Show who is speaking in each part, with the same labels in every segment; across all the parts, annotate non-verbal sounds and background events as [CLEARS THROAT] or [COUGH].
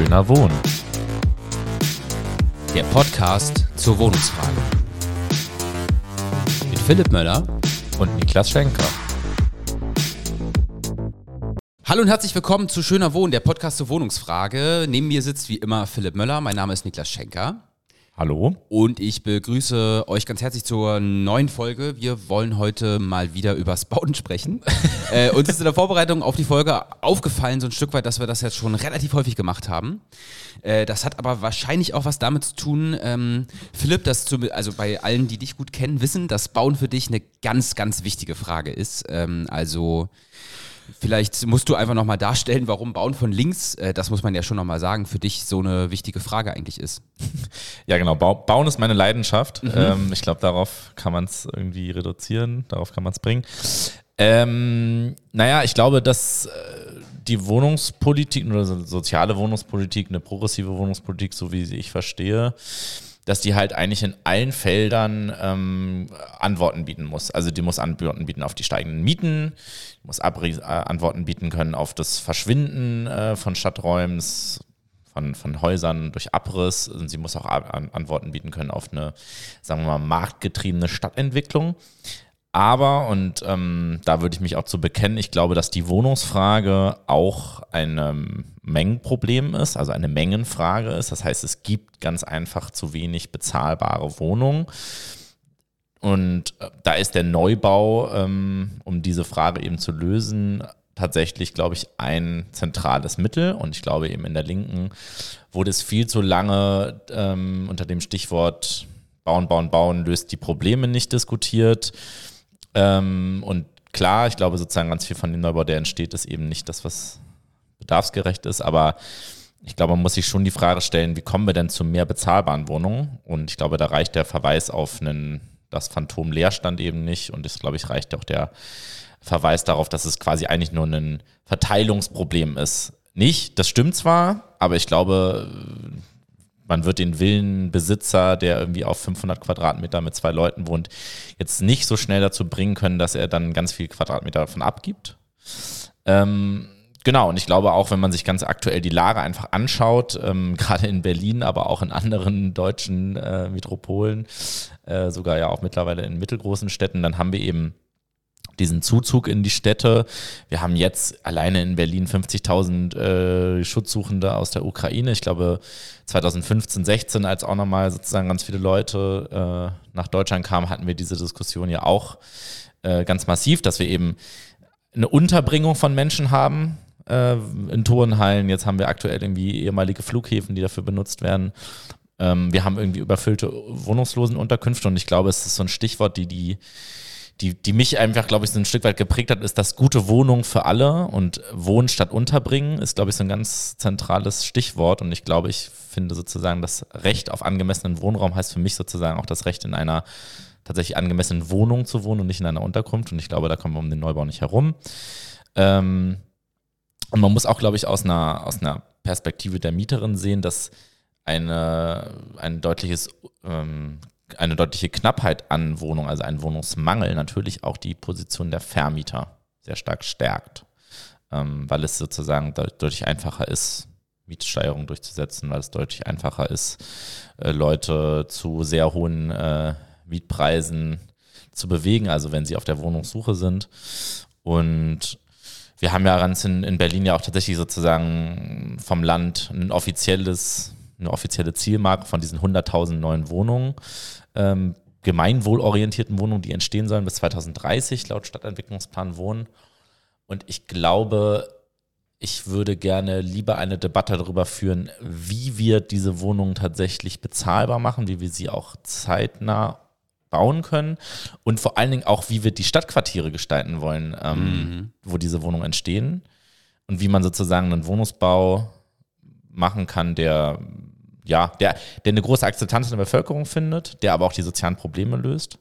Speaker 1: Schöner Wohnen.
Speaker 2: Der Podcast zur Wohnungsfrage. Mit Philipp Möller
Speaker 1: Und Niklas Schenker.
Speaker 2: Hallo und herzlich willkommen zu Schöner Wohnen, der Podcast zur Wohnungsfrage. Neben mir sitzt wie immer Philipp Möller. Mein Name ist Niklas Schenker.
Speaker 1: Hallo.
Speaker 2: Und ich begrüße euch ganz herzlich zur neuen Folge. Wir wollen heute mal wieder übers Bauen sprechen. [LAUGHS] äh, uns ist in der Vorbereitung auf die Folge aufgefallen, so ein Stück weit, dass wir das jetzt schon relativ häufig gemacht haben. Äh, das hat aber wahrscheinlich auch was damit zu tun, ähm, Philipp, dass zu, also bei allen, die dich gut kennen, wissen, dass Bauen für dich eine ganz, ganz wichtige Frage ist. Ähm, also Vielleicht musst du einfach nochmal darstellen, warum Bauen von links, äh, das muss man ja schon nochmal sagen, für dich so eine wichtige Frage eigentlich ist. [LAUGHS]
Speaker 1: Ja, genau. Bau, Bauen ist meine Leidenschaft. Mhm. Ähm, ich glaube, darauf kann man es irgendwie reduzieren, darauf kann man es bringen. Ähm, naja, ich glaube, dass äh, die Wohnungspolitik oder so soziale Wohnungspolitik, eine progressive Wohnungspolitik, so wie ich verstehe, dass die halt eigentlich in allen Feldern ähm, Antworten bieten muss. Also die muss Antworten bieten auf die steigenden Mieten, muss Abri äh, Antworten bieten können auf das Verschwinden äh, von Stadträumen, von, von Häusern durch Abriss. Und sie muss auch Antworten bieten können auf eine, sagen wir mal, marktgetriebene Stadtentwicklung. Aber, und ähm, da würde ich mich auch zu bekennen, ich glaube, dass die Wohnungsfrage auch ein ähm, Mengenproblem ist, also eine Mengenfrage ist. Das heißt, es gibt ganz einfach zu wenig bezahlbare Wohnungen. Und äh, da ist der Neubau, ähm, um diese Frage eben zu lösen, tatsächlich, glaube ich, ein zentrales Mittel. Und ich glaube, eben in der Linken wurde es viel zu lange ähm, unter dem Stichwort Bauen, Bauen, Bauen löst die Probleme nicht diskutiert. Ähm, und klar, ich glaube sozusagen ganz viel von dem Neubau, der entsteht, ist eben nicht das, was bedarfsgerecht ist, aber ich glaube, man muss sich schon die Frage stellen, wie kommen wir denn zu mehr bezahlbaren Wohnungen? Und ich glaube, da reicht der Verweis auf einen, das Phantom Leerstand eben nicht. Und das, glaube ich, reicht auch der Verweis darauf, dass es quasi eigentlich nur ein Verteilungsproblem ist. Nicht, das stimmt zwar, aber ich glaube, man wird den Villenbesitzer, der irgendwie auf 500 Quadratmeter mit zwei Leuten wohnt, jetzt nicht so schnell dazu bringen können, dass er dann ganz viel Quadratmeter davon abgibt. Ähm, genau, und ich glaube auch, wenn man sich ganz aktuell die Lage einfach anschaut, ähm, [LAUGHS] gerade in Berlin, aber auch in anderen deutschen äh, Metropolen, äh, sogar ja auch mittlerweile in mittelgroßen Städten, dann haben wir eben diesen Zuzug in die Städte. Wir haben jetzt alleine in Berlin 50.000 äh, Schutzsuchende aus der Ukraine. Ich glaube 2015, 16, als auch nochmal sozusagen ganz viele Leute äh, nach Deutschland kamen, hatten wir diese Diskussion ja auch äh, ganz massiv, dass wir eben eine Unterbringung von Menschen haben äh, in Turnhallen. Jetzt haben wir aktuell irgendwie ehemalige Flughäfen, die dafür benutzt werden. Ähm, wir haben irgendwie überfüllte Wohnungslosenunterkünfte und ich glaube, es ist so ein Stichwort, die die die, die mich einfach, glaube ich, so ein Stück weit geprägt hat, ist das gute Wohnung für alle und Wohnen statt Unterbringen ist, glaube ich, so ein ganz zentrales Stichwort. Und ich glaube, ich finde sozusagen, das Recht auf angemessenen Wohnraum heißt für mich sozusagen auch das Recht in einer tatsächlich angemessenen Wohnung zu wohnen und nicht in einer Unterkunft. Und ich glaube, da kommen wir um den Neubau nicht herum. Ähm, und man muss auch, glaube ich, aus einer, aus einer Perspektive der Mieterin sehen, dass eine, ein deutliches ähm, eine deutliche Knappheit an Wohnungen, also ein Wohnungsmangel, natürlich auch die Position der Vermieter sehr stark stärkt, ähm, weil es sozusagen deutlich einfacher ist, Mietsteigerungen durchzusetzen, weil es deutlich einfacher ist, äh, Leute zu sehr hohen äh, Mietpreisen zu bewegen, also wenn sie auf der Wohnungssuche sind. Und wir haben ja ganz in, in Berlin ja auch tatsächlich sozusagen vom Land ein offizielles eine offizielle Zielmarke von diesen 100.000 neuen Wohnungen ähm, gemeinwohlorientierten Wohnungen, die entstehen sollen bis 2030 laut Stadtentwicklungsplan Wohnen. Und ich glaube, ich würde gerne lieber eine Debatte darüber führen, wie wir diese Wohnungen tatsächlich bezahlbar machen, wie wir sie auch zeitnah bauen können und vor allen Dingen auch, wie wir die Stadtquartiere gestalten wollen, ähm, mhm. wo diese Wohnungen entstehen und wie man sozusagen einen Wohnungsbau machen kann, der ja, der, der eine große Akzeptanz in der Bevölkerung findet, der aber auch die sozialen Probleme löst.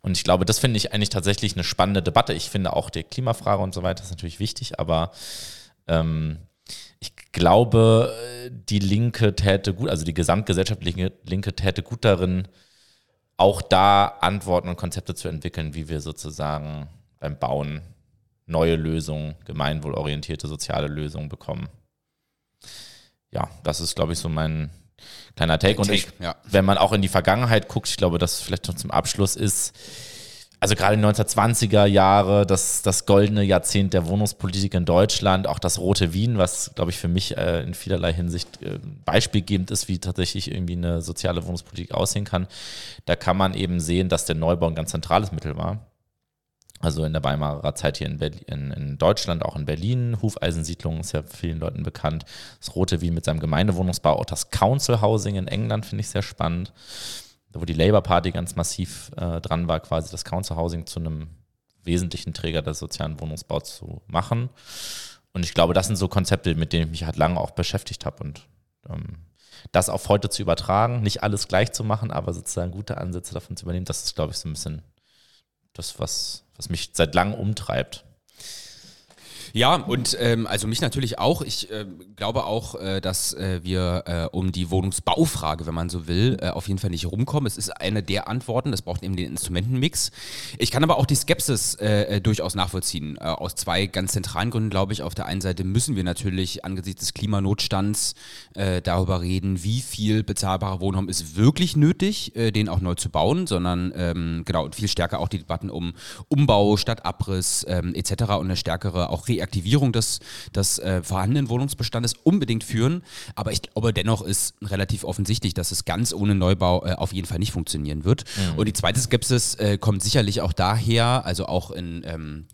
Speaker 1: Und ich glaube, das finde ich eigentlich tatsächlich eine spannende Debatte. Ich finde auch die Klimafrage und so weiter ist natürlich wichtig, aber ähm, ich glaube, die Linke täte gut, also die gesamtgesellschaftliche Linke täte gut darin, auch da Antworten und Konzepte zu entwickeln, wie wir sozusagen beim Bauen neue Lösungen, gemeinwohlorientierte soziale Lösungen bekommen. ja, das ist, glaube ich, so mein kleiner Take. Und
Speaker 2: Take,
Speaker 1: ich,
Speaker 2: ja.
Speaker 1: wenn man auch in die Vergangenheit guckt, ich glaube, das vielleicht noch zum Abschluss ist, also gerade die 1920er Jahre, das, das goldene Jahrzehnt der Wohnungspolitik in Deutschland, auch das rote Wien, was, glaube ich, für mich äh, in vielerlei Hinsicht äh, beispielgebend ist, wie tatsächlich irgendwie eine soziale Wohnungspolitik aussehen kann. Da kann man eben sehen, dass der Neubau ein ganz zentrales Mittel war. Also in der Weimarer Zeit hier in, Berlin, in, in Deutschland, auch in Berlin. Hufeisensiedlung ist ja vielen Leuten bekannt. Das Rote Wien mit seinem Gemeindewohnungsbau, auch das Council Housing in England finde ich sehr spannend wo die Labour Party ganz massiv äh, dran war, quasi das Council Housing zu einem wesentlichen Träger des sozialen Wohnungsbaus zu machen. Und ich glaube, das sind so Konzepte, mit denen ich mich halt lange auch beschäftigt habe und ähm, das auf heute zu übertragen, nicht alles gleich zu machen, aber sozusagen gute Ansätze davon zu übernehmen, das ist, glaube ich, so ein bisschen das, was, was mich seit langem umtreibt.
Speaker 2: Ja, und ähm, also mich natürlich auch. Ich äh, glaube auch, äh, dass äh, wir äh, um die Wohnungsbaufrage, wenn man so will, äh, auf jeden Fall nicht rumkommen. Es ist eine der Antworten. Das braucht eben den Instrumentenmix. Ich kann aber auch die Skepsis äh, durchaus nachvollziehen. aus zwei ganz zentralen Gründen, glaube ich. Auf der einen Seite müssen wir natürlich angesichts des Klimanotstands darüber reden, wie viel bezahlbarer Wohnraum ist wirklich nötig, den auch neu zu bauen, sondern ähm, genau und viel stärker auch die Debatten um Umbau statt Abriss ähm, etc. und eine stärkere auch Reaktion Reaktivierung des, des äh, vorhandenen Wohnungsbestandes unbedingt führen. Aber ich glaube, dennoch ist relativ offensichtlich, dass es ganz ohne Neubau äh, auf jeden Fall nicht funktionieren wird. Mhm. Und die zweite Skepsis äh, kommt sicherlich auch daher, also auch in ähm,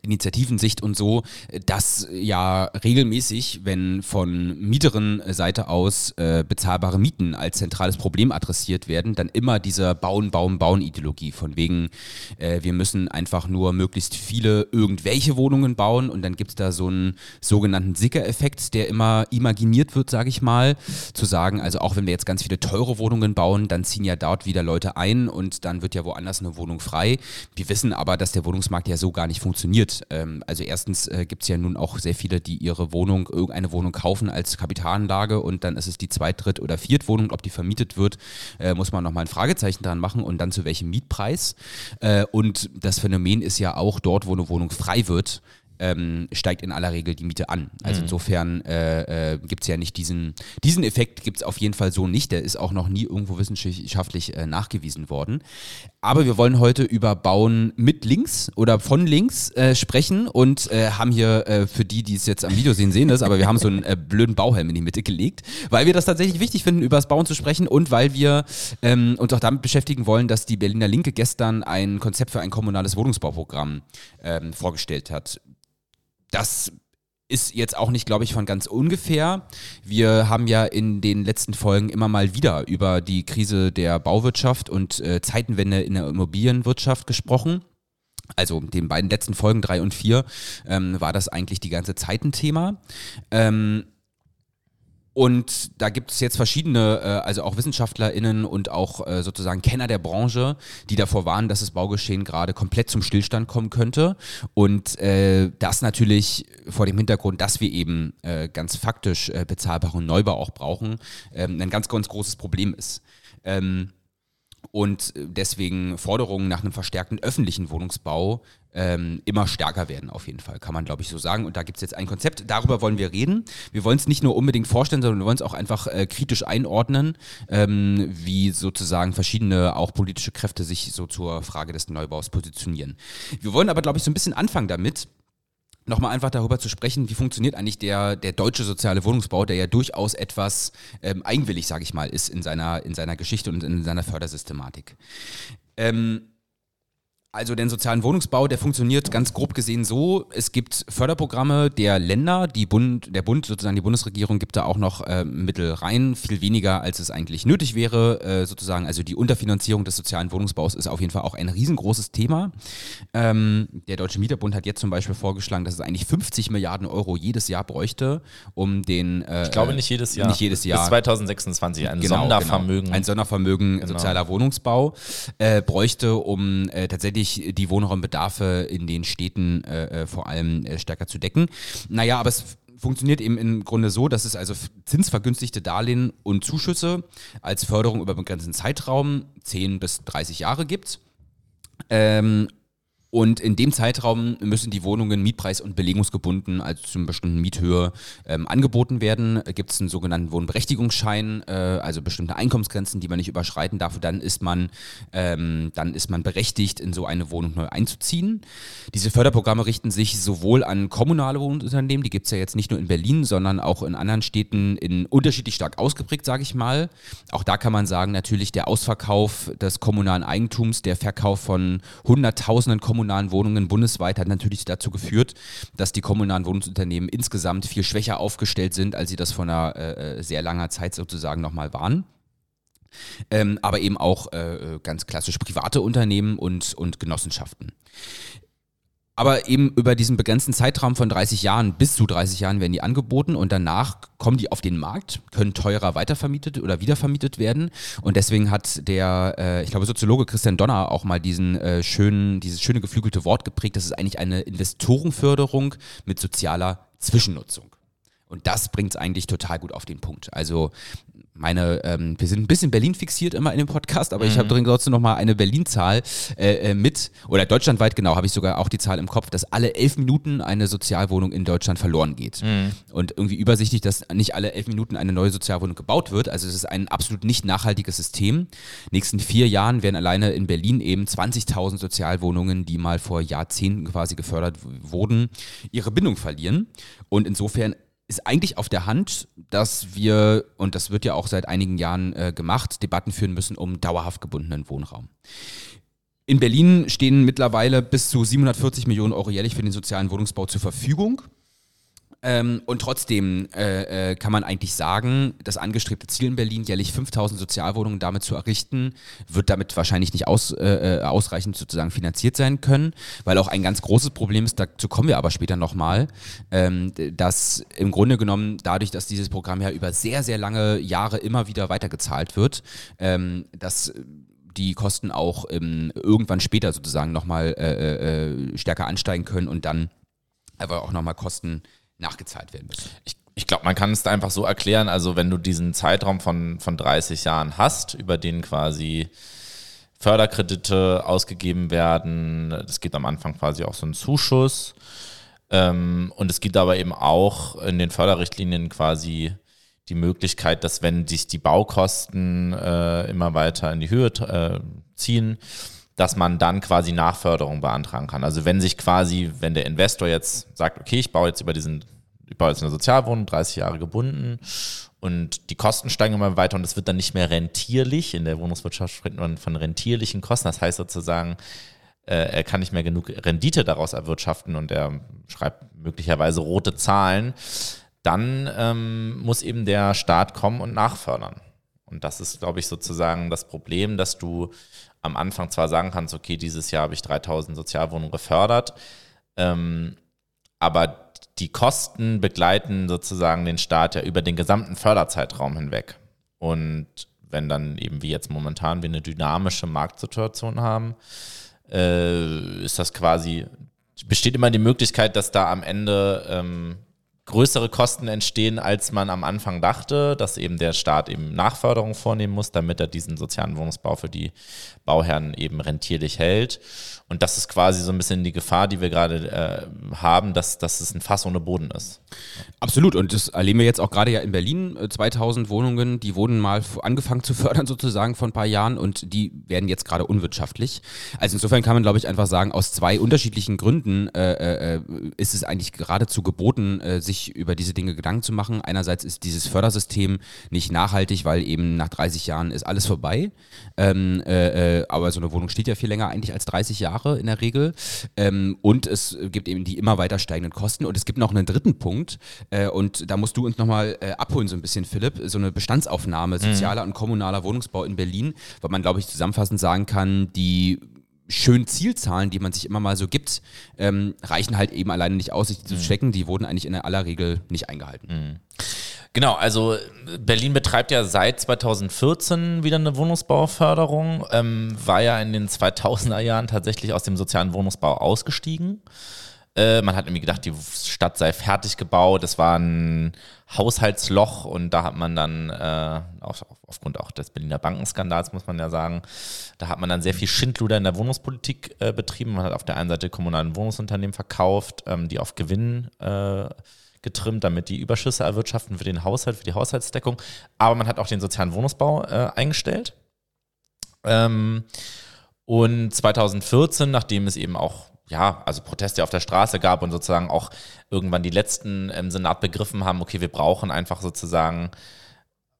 Speaker 2: Initiativensicht und so, dass ja regelmäßig, wenn von Mieterin-Seite aus äh, bezahlbare Mieten als zentrales Problem adressiert werden, dann immer dieser Bauen, Bauen, Bauen-Ideologie von wegen, äh, wir müssen einfach nur möglichst viele irgendwelche Wohnungen bauen und dann gibt es da so einen sogenannten Sicker-Effekt, der immer imaginiert wird, sage ich mal, zu sagen, also auch wenn wir jetzt ganz viele teure Wohnungen bauen, dann ziehen ja dort wieder Leute ein und dann wird ja woanders eine Wohnung frei. Wir wissen aber, dass der Wohnungsmarkt ja so gar nicht funktioniert funktioniert. Ähm, also erstens äh, gibt es ja nun auch sehr viele, die ihre Wohnung, irgendeine Wohnung kaufen als Kapitalanlage und dann ist es die Zweit-, Dritt- oder Viertwohnung. Ob die vermietet wird, äh, muss man nochmal ein Fragezeichen dran machen und dann zu welchem Mietpreis. Äh, und das Phänomen ist ja auch dort, wo eine Wohnung frei wird, ähm, steigt in aller Regel die Miete an. Also mhm. insofern äh, äh, gibt es ja nicht diesen, diesen Effekt gibt es auf jeden Fall so nicht. Der ist auch noch nie irgendwo wissenschaftlich äh, nachgewiesen worden. Aber wir wollen heute über Bauen mit links oder von links äh, sprechen und äh, haben hier äh, für die, die es jetzt am Video sehen, sehen das, aber wir haben so einen blöden Bauhelm in die Mitte gelegt, weil wir das tatsächlich wichtig finden, über das Bauen zu sprechen und weil wir ähm, uns auch damit beschäftigen wollen, dass die Berliner Linke gestern ein Konzept für ein kommunales Wohnungsbauprogramm ähm, vorgestellt hat das ist jetzt auch nicht, glaube ich, von ganz ungefähr. Wir haben ja in den letzten Folgen immer mal wieder über die Krise der Bauwirtschaft und äh, Zeitenwende in der Immobilienwirtschaft gesprochen. Also den beiden letzten Folgen, drei und vier, ähm, war das eigentlich die ganze Zeit ein Thema. Ähm, und da gibt es jetzt verschiedene, äh, also auch WissenschaftlerInnen und auch äh, sozusagen Kenner der Branche, die davor warnen, dass das Baugeschehen gerade komplett zum Stillstand kommen könnte. Und äh, das natürlich vor dem Hintergrund, dass wir eben äh, ganz faktisch äh, bezahlbaren Neubau auch brauchen, ähm, ein ganz, ganz großes Problem ist. Ähm, und deswegen Forderungen nach einem verstärkten öffentlichen Wohnungsbau ähm, immer stärker werden, auf jeden Fall, kann man, glaube ich, so sagen. Und da gibt es jetzt ein Konzept, darüber wollen wir reden. Wir wollen es nicht nur unbedingt vorstellen, sondern wir wollen es auch einfach äh, kritisch einordnen, ähm, wie sozusagen verschiedene auch politische Kräfte sich so zur Frage des Neubaus positionieren. Wir wollen aber, glaube ich, so ein bisschen anfangen damit, nochmal einfach darüber zu sprechen, wie funktioniert eigentlich der, der deutsche soziale Wohnungsbau, der ja durchaus etwas ähm, eigenwillig, sage ich mal, ist in seiner, in seiner Geschichte und in seiner Fördersystematik. Ähm, also den sozialen Wohnungsbau, der funktioniert ganz grob gesehen so, es gibt Förderprogramme der Länder, die Bund, der Bund, sozusagen die Bundesregierung gibt da auch noch äh, Mittel rein, viel weniger als es eigentlich nötig wäre, äh, sozusagen. Also die Unterfinanzierung des sozialen Wohnungsbaus ist auf jeden Fall auch ein riesengroßes Thema. Ähm, der Deutsche Mieterbund hat jetzt zum Beispiel vorgeschlagen, dass es eigentlich 50 Milliarden Euro jedes Jahr bräuchte, um den...
Speaker 1: Äh, ich glaube nicht jedes Jahr.
Speaker 2: Nicht jedes Jahr.
Speaker 1: Bis 2026, ein genau, Sondervermögen.
Speaker 2: Genau. Ein Sondervermögen genau. sozialer Wohnungsbau äh, bräuchte, um äh, tatsächlich tatsächlich die Wohnraumbedarfe in den Städten äh, äh, vor allem äh, stärker zu decken. Naja, aber es funktioniert eben im Grunde so, dass es also zinsvergünstigte Darlehen und Zuschüsse als Förderung über begrenzten Zeitraum, 10 bis 30 Jahre gibt. Ähm, Und in dem Zeitraum müssen die Wohnungen mietpreis- und belegungsgebunden, also zu einer bestimmten Miethöhe, ähm, angeboten werden. Gibt es einen sogenannten Wohnberechtigungsschein, äh, also bestimmte Einkommensgrenzen, die man nicht überschreiten darf. Und dann ist man, ähm, dann ist man berechtigt, in so eine Wohnung neu einzuziehen. Diese Förderprogramme richten sich sowohl an kommunale Wohnunternehmen, die gibt es ja jetzt nicht nur in Berlin, sondern auch in anderen Städten in unterschiedlich stark ausgeprägt, sage ich mal. Auch da kann man sagen, natürlich der Ausverkauf des kommunalen Eigentums, der Verkauf von Hunderttausenden kommunalen kommunalen Wohnungen bundesweit hat natürlich dazu geführt, dass die kommunalen Wohnungsunternehmen insgesamt viel schwächer aufgestellt sind, als sie das vor einer äh, äh sehr langer Zeit sozusagen nochmal waren. Ähm, aber eben auch äh, ganz klassisch private Unternehmen und, und Genossenschaften. Aber eben über diesen begrenzten Zeitraum von 30 Jahren, bis zu 30 Jahren werden die angeboten und danach kommen die auf den Markt, können teurer weitervermietet oder wiedervermietet werden. Und deswegen hat der, äh, ich glaube, Soziologe Christian Donner auch mal diesen äh, schönen, dieses schöne geflügelte Wort geprägt, das ist eigentlich eine Investorenförderung mit sozialer Zwischennutzung. Und das bringt es eigentlich total gut auf den Punkt. Also meine, ähm, wir sind ein bisschen Berlin fixiert immer in dem Podcast, aber mhm. ich habe drin trotzdem nochmal eine Berlin-Zahl äh, äh, mit, oder deutschlandweit genau, habe ich sogar auch die Zahl im Kopf, dass alle elf Minuten eine Sozialwohnung in Deutschland verloren geht. Mhm. Und irgendwie übersichtlich, dass nicht alle elf Minuten eine neue Sozialwohnung gebaut wird. Also es ist ein absolut nicht nachhaltiges System. Nächsten vier Jahren werden alleine in Berlin eben 20.000 Sozialwohnungen, die mal vor Jahrzehnten quasi gefördert wurden, ihre Bindung verlieren. Und insofern ist eigentlich auf der Hand, dass wir, und das wird ja auch seit einigen Jahren äh, gemacht, Debatten führen müssen um dauerhaft gebundenen Wohnraum. In Berlin stehen mittlerweile bis zu 740 Millionen Euro jährlich für den sozialen Wohnungsbau zur Verfügung. Ähm, und trotzdem äh, äh, kann man eigentlich sagen, das angestrebte Ziel in Berlin, jährlich 5000 Sozialwohnungen damit zu errichten, wird damit wahrscheinlich nicht aus, äh, äh, ausreichend sozusagen finanziert sein können, weil auch ein ganz großes Problem ist, dazu kommen wir aber später nochmal, ähm, dass im Grunde genommen dadurch, dass dieses Programm ja über sehr, sehr lange Jahre immer wieder weitergezahlt wird, ähm, dass die Kosten auch ähm, irgendwann später sozusagen nochmal äh, äh, äh, stärker ansteigen können und dann aber auch nochmal Kosten nachgezahlt werden müssen.
Speaker 1: Ich, ich glaube, man kann es einfach so erklären, also wenn du diesen Zeitraum von, von 30 Jahren hast, über den quasi Förderkredite ausgegeben werden, es gibt am Anfang quasi auch so einen Zuschuss ähm, und es gibt aber eben auch in den Förderrichtlinien quasi die Möglichkeit, dass wenn sich die Baukosten äh, immer weiter in die Höhe äh, ziehen, dass man dann quasi Nachförderung beantragen kann. Also wenn sich quasi, wenn der Investor jetzt sagt, okay, ich baue jetzt über diesen, ich baue jetzt eine Sozialwohnung, 30 Jahre gebunden und die Kosten steigen immer weiter und es wird dann nicht mehr rentierlich. In der Wohnungswirtschaft spricht man von rentierlichen Kosten. Das heißt sozusagen, äh, er kann nicht mehr genug Rendite daraus erwirtschaften und er schreibt möglicherweise rote Zahlen. Dann ähm, muss eben der Staat kommen und nachfördern. Und das ist, glaube ich, sozusagen das Problem, dass du am Anfang zwar sagen kannst, okay, dieses Jahr habe ich 3000 Sozialwohnungen gefördert, ähm, aber die Kosten begleiten sozusagen den Staat ja über den gesamten Förderzeitraum hinweg. Und wenn dann eben wie jetzt momentan wir eine dynamische Marktsituation haben, äh, ist das quasi, besteht immer die Möglichkeit, dass da am Ende ähm, größere Kosten entstehen, als man am Anfang dachte, dass eben der Staat eben Nachförderung vornehmen muss, damit er diesen sozialen Wohnungsbau für die Bauherren eben rentierlich hält. Und das ist quasi so ein bisschen die Gefahr, die wir gerade äh, haben, dass, dass es ein Fass ohne Boden ist.
Speaker 2: Absolut. Und das erleben wir jetzt auch gerade ja in Berlin. 2000 äh, Wohnungen, die wurden mal angefangen zu [LAUGHS] fördern sozusagen vor ein paar Jahren und die werden jetzt gerade unwirtschaftlich. Also insofern kann man, glaube ich, einfach sagen, aus zwei unterschiedlichen Gründen äh, äh, ist es eigentlich geradezu geboten, äh, sich über diese Dinge Gedanken zu machen. Einerseits ist dieses Fördersystem nicht nachhaltig, weil eben nach 30 Jahren ist alles vorbei. Ähm, äh, aber so eine Wohnung steht ja viel länger eigentlich als 30 Jahre. Jahre in der Regel. Ähm, und es gibt eben die immer weiter steigenden Kosten. Und es gibt noch einen dritten Punkt. Äh, und da musst du uns nochmal äh, abholen, so ein bisschen, Philipp. So eine Bestandsaufnahme mhm. sozialer mhm. und kommunaler Wohnungsbau in Berlin, weil man, glaube ich, zusammenfassend sagen kann, die schönen Zielzahlen, die man sich immer mal so gibt, ähm, reichen halt eben alleine nicht aus, sich zu mhm. checken. Die wurden eigentlich in aller Regel nicht eingehalten. Mhm.
Speaker 1: Genau, also Berlin betreibt ja seit 2014 wieder eine Wohnungsbauförderung, ähm, war ja in den 2000er Jahren tatsächlich aus dem sozialen Wohnungsbau ausgestiegen. Äh, man hat irgendwie gedacht, die Stadt sei fertig gebaut. Es war ein Haushaltsloch und da hat man dann, äh, auch, aufgrund auch des Berliner Bankenskandals, muss man ja sagen, da hat man dann sehr viel Schindluder in der Wohnungspolitik äh, betrieben. Man hat auf der einen Seite kommunalen Wohnungsunternehmen verkauft, ähm, die auf Gewinn äh, getrimmt, damit die Überschüsse erwirtschaften für den Haushalt, für die Haushaltsdeckung. Aber man hat auch den sozialen Wohnungsbau äh, eingestellt. Ähm, und 2014, nachdem es eben auch ja, also Proteste auf der Straße gab und sozusagen auch irgendwann die letzten im Senat begriffen haben, okay, wir brauchen einfach sozusagen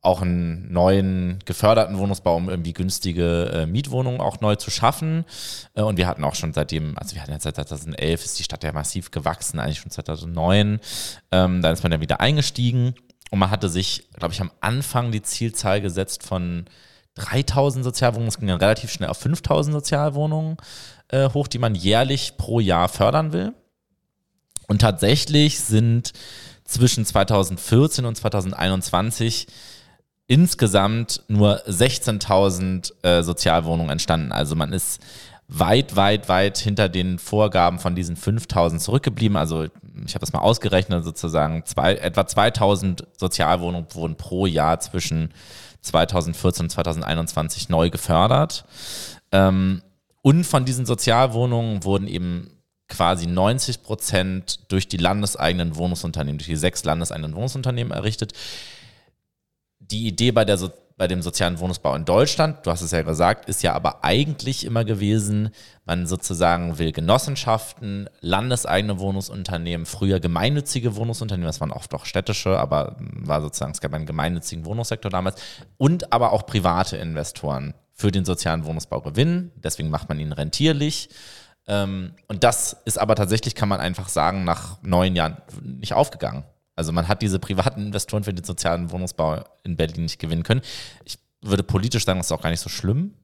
Speaker 1: auch einen neuen geförderten Wohnungsbau, um irgendwie günstige äh, Mietwohnungen auch neu zu schaffen. Äh, und wir hatten auch schon seitdem, also wir hatten ja seit 2011 ist die Stadt ja massiv gewachsen, eigentlich schon 2009. Ähm, dann ist man ja wieder eingestiegen und man hatte sich, glaube ich, am Anfang die Zielzahl gesetzt von 3000 Sozialwohnungen, es ging dann relativ schnell auf 5000 Sozialwohnungen äh, hoch, die man jährlich pro Jahr fördern will. Und tatsächlich sind zwischen 2014 und 2021 insgesamt nur 16.000 äh, Sozialwohnungen entstanden. Also man ist weit, weit, weit hinter den Vorgaben von diesen 5.000 zurückgeblieben. Also ich habe das mal ausgerechnet, sozusagen zwei, etwa 2.000 Sozialwohnungen wurden pro Jahr zwischen 2014 und 2021 neu gefördert. Ähm, und von diesen Sozialwohnungen wurden eben quasi 90 Prozent durch die landeseigenen Wohnungsunternehmen, durch die sechs landeseigenen Wohnungsunternehmen errichtet. Die Idee bei, der so bei dem sozialen Wohnungsbau in Deutschland, du hast es ja gesagt, ist ja aber eigentlich immer gewesen, man sozusagen will Genossenschaften, landeseigene Wohnungsunternehmen, früher gemeinnützige Wohnungsunternehmen, das waren oft auch städtische, aber war sozusagen, es gab einen gemeinnützigen Wohnungssektor damals und aber auch private Investoren für den sozialen Wohnungsbau gewinnen. Deswegen macht man ihn rentierlich. Ähm, und das ist aber tatsächlich, kann man einfach sagen, nach neun Jahren nicht aufgegangen. Also man hat diese privaten Investoren für den sozialen Wohnungsbau in Berlin nicht gewinnen können. Ich würde politisch sagen, das ist auch gar nicht so schlimm,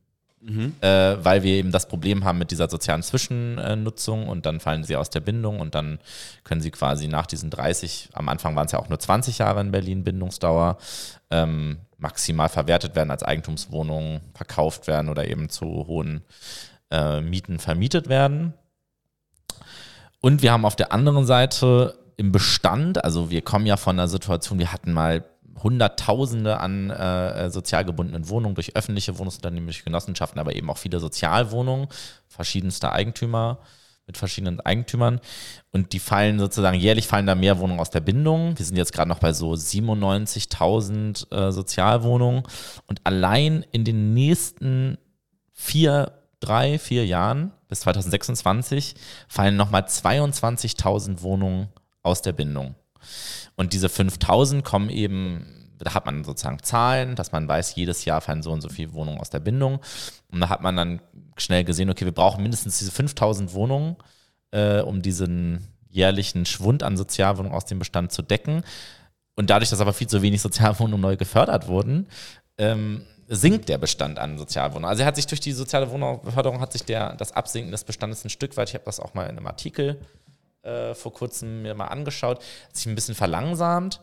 Speaker 1: mhm. äh, weil wir eben das Problem haben mit dieser sozialen Zwischennutzung und dann fallen sie aus der Bindung und dann können sie quasi nach diesen 30, am Anfang waren es ja auch nur 20 Jahre in Berlin Bindungsdauer, ähm, maximal verwertet werden als Eigentumswohnungen, verkauft werden oder eben zu hohen äh, Mieten vermietet werden. Und wir haben auf der anderen Seite im Bestand, also wir kommen ja von einer Situation, wir hatten mal Hunderttausende an äh, sozial gebundenen Wohnungen durch öffentliche Wohnungsunternehmen, durch Genossenschaften, aber eben auch viele Sozialwohnungen verschiedenster Eigentümer mit verschiedenen Eigentümern. Und die fallen sozusagen, jährlich fallen da mehr Wohnungen aus der Bindung. Wir sind jetzt gerade noch bei so 97.000 äh, Sozialwohnungen. Und allein in den nächsten vier, drei, vier Jahren bis 2026 fallen nochmal 22.000 Wohnungen aus der Bindung. Und diese 5.000 kommen eben da hat man sozusagen Zahlen, dass man weiß, jedes Jahr fallen so und so viele Wohnungen aus der Bindung. Und da hat man dann schnell gesehen, okay, wir brauchen mindestens diese 5000 Wohnungen, äh, um diesen jährlichen Schwund an Sozialwohnungen aus dem Bestand zu decken. Und dadurch, dass aber viel zu wenig Sozialwohnungen neu gefördert wurden, ähm, sinkt der Bestand an Sozialwohnungen. Also er hat sich durch die soziale Wohnungsförderung hat sich der, das Absinken des Bestandes ein Stück weit, ich habe das auch mal in einem Artikel äh, vor kurzem mir mal angeschaut, hat sich ein bisschen verlangsamt.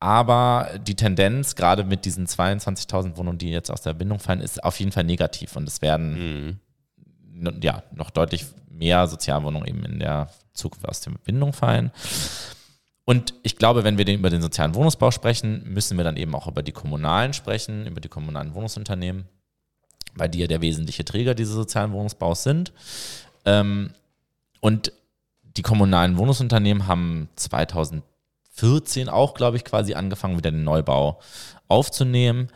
Speaker 1: Aber die Tendenz, gerade mit diesen 22.000 Wohnungen, die jetzt aus der Bindung fallen, ist auf jeden Fall negativ. Und es werden mhm. ja, noch deutlich mehr Sozialwohnungen eben in der Zukunft aus der Bindung fallen. Und ich glaube, wenn wir den, über den sozialen Wohnungsbau sprechen, müssen wir dann eben auch über die kommunalen sprechen, über die kommunalen Wohnungsunternehmen, weil die ja der wesentliche Träger dieses sozialen Wohnungsbaus sind. Ähm, und die kommunalen Wohnungsunternehmen haben 2000 14 auch, glaube ich, quasi angefangen, wieder den Neubau aufzunehmen.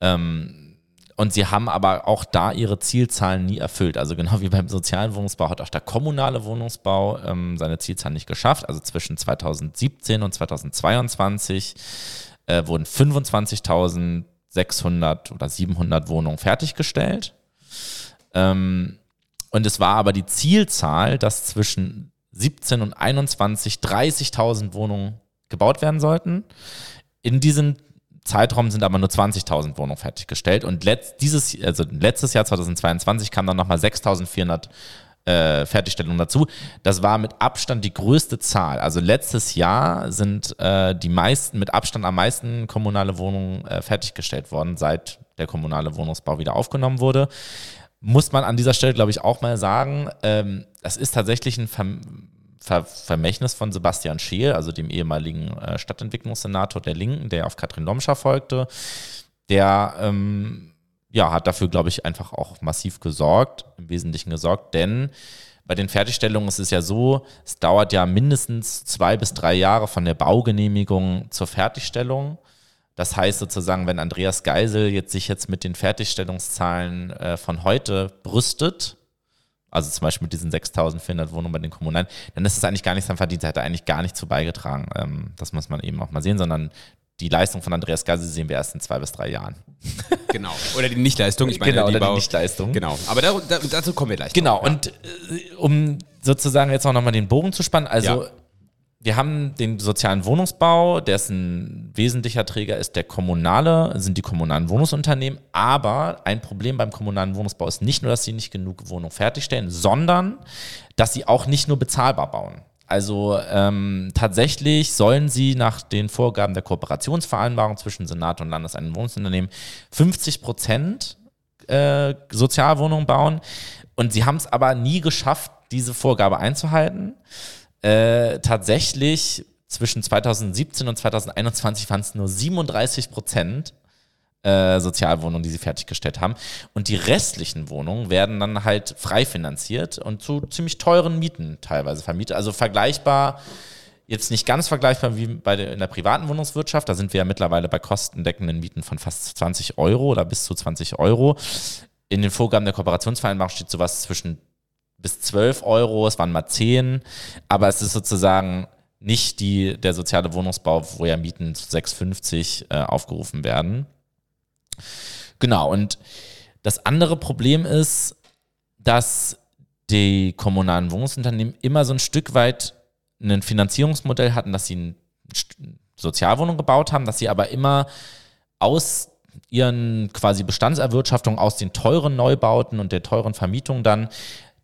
Speaker 1: Ähm, und sie haben aber auch da ihre Zielzahlen nie erfüllt. Also genau wie beim sozialen Wohnungsbau hat auch der kommunale Wohnungsbau ähm, seine Zielzahlen nicht geschafft. Also zwischen 2017 und 2022 äh, wurden 25.600 oder 700 Wohnungen fertiggestellt. Ähm, und es war aber die Zielzahl, dass zwischen 17 und 21 30.000 Wohnungen gebaut werden sollten. In diesem Zeitraum sind aber nur 20.000 Wohnungen fertiggestellt und letzt, dieses, also letztes Jahr 2022 kamen dann nochmal 6.400 äh, Fertigstellungen dazu. Das war mit Abstand die größte Zahl. Also letztes Jahr sind äh, die meisten, mit Abstand am meisten kommunale Wohnungen äh, fertiggestellt worden, seit der kommunale Wohnungsbau wieder aufgenommen wurde. Muss man an dieser Stelle, glaube ich, auch mal sagen, ähm, das ist tatsächlich ein Ver Vermächtnis von Sebastian Scheel, also dem ehemaligen äh, Stadtentwicklungssenator der Linken, der auf Katrin Lomscher folgte. Der ähm, ja, hat dafür, glaube ich, einfach auch massiv gesorgt, im Wesentlichen gesorgt, denn bei den Fertigstellungen ist es ja so, es dauert ja mindestens zwei bis drei Jahre von der Baugenehmigung zur Fertigstellung. Das heißt sozusagen, wenn Andreas Geisel jetzt sich jetzt mit den Fertigstellungszahlen äh, von heute brüstet, also zum Beispiel mit diesen 6.400 Wohnungen bei den Kommunalen, dann ist es eigentlich gar nicht sein Verdienst, er hat eigentlich gar nicht zu beigetragen. Ähm, das muss man eben auch mal sehen, sondern die Leistung von Andreas Geisel sehen wir erst in zwei bis drei Jahren. [LAUGHS]
Speaker 2: Genau. Oder die Nichtleistung.
Speaker 1: Ich meine, genau, die, oder die Nichtleistung.
Speaker 2: Genau. Aber da, da, dazu kommen wir gleich.
Speaker 1: Genau. Noch, ja. Und äh, um sozusagen jetzt auch nochmal den Bogen zu spannen, also ja wir haben den sozialen Wohnungsbau, dessen wesentlicher Träger ist der kommunale, sind die kommunalen Wohnungsunternehmen. Aber ein Problem beim kommunalen Wohnungsbau ist nicht nur, dass sie nicht genug Wohnungen fertigstellen, sondern dass sie auch nicht nur bezahlbar bauen. Also ähm, tatsächlich sollen sie nach den Vorgaben der Kooperationsvereinbarung zwischen Senat und Landeseigenen Wohnungsunternehmen 50 Prozent äh, Sozialwohnungen bauen. Und sie haben es aber nie geschafft, diese Vorgabe einzuhalten. Äh, tatsächlich zwischen 2017 und 2021 waren es nur 37 Prozent äh, Sozialwohnungen, die sie fertiggestellt haben. Und die restlichen Wohnungen werden dann halt frei finanziert und zu ziemlich teuren Mieten teilweise vermietet. Also vergleichbar, jetzt nicht ganz vergleichbar wie bei der, in der privaten Wohnungswirtschaft. Da sind wir ja mittlerweile bei kostendeckenden Mieten von fast 20 Euro oder bis zu 20 Euro. In den Vorgaben der Kooperationsvereinbarung steht sowas zwischen bis 12 Euro, es waren mal 10, aber es ist sozusagen nicht die, der soziale Wohnungsbau, wo ja Mieten zu 6,50 äh, aufgerufen werden. Genau, und das andere Problem ist, dass die kommunalen Wohnungsunternehmen immer so ein Stück weit ein Finanzierungsmodell hatten, dass sie eine Sozialwohnung gebaut haben, dass sie aber immer aus ihren quasi Bestandserwirtschaftungen aus den teuren Neubauten und der teuren Vermietung dann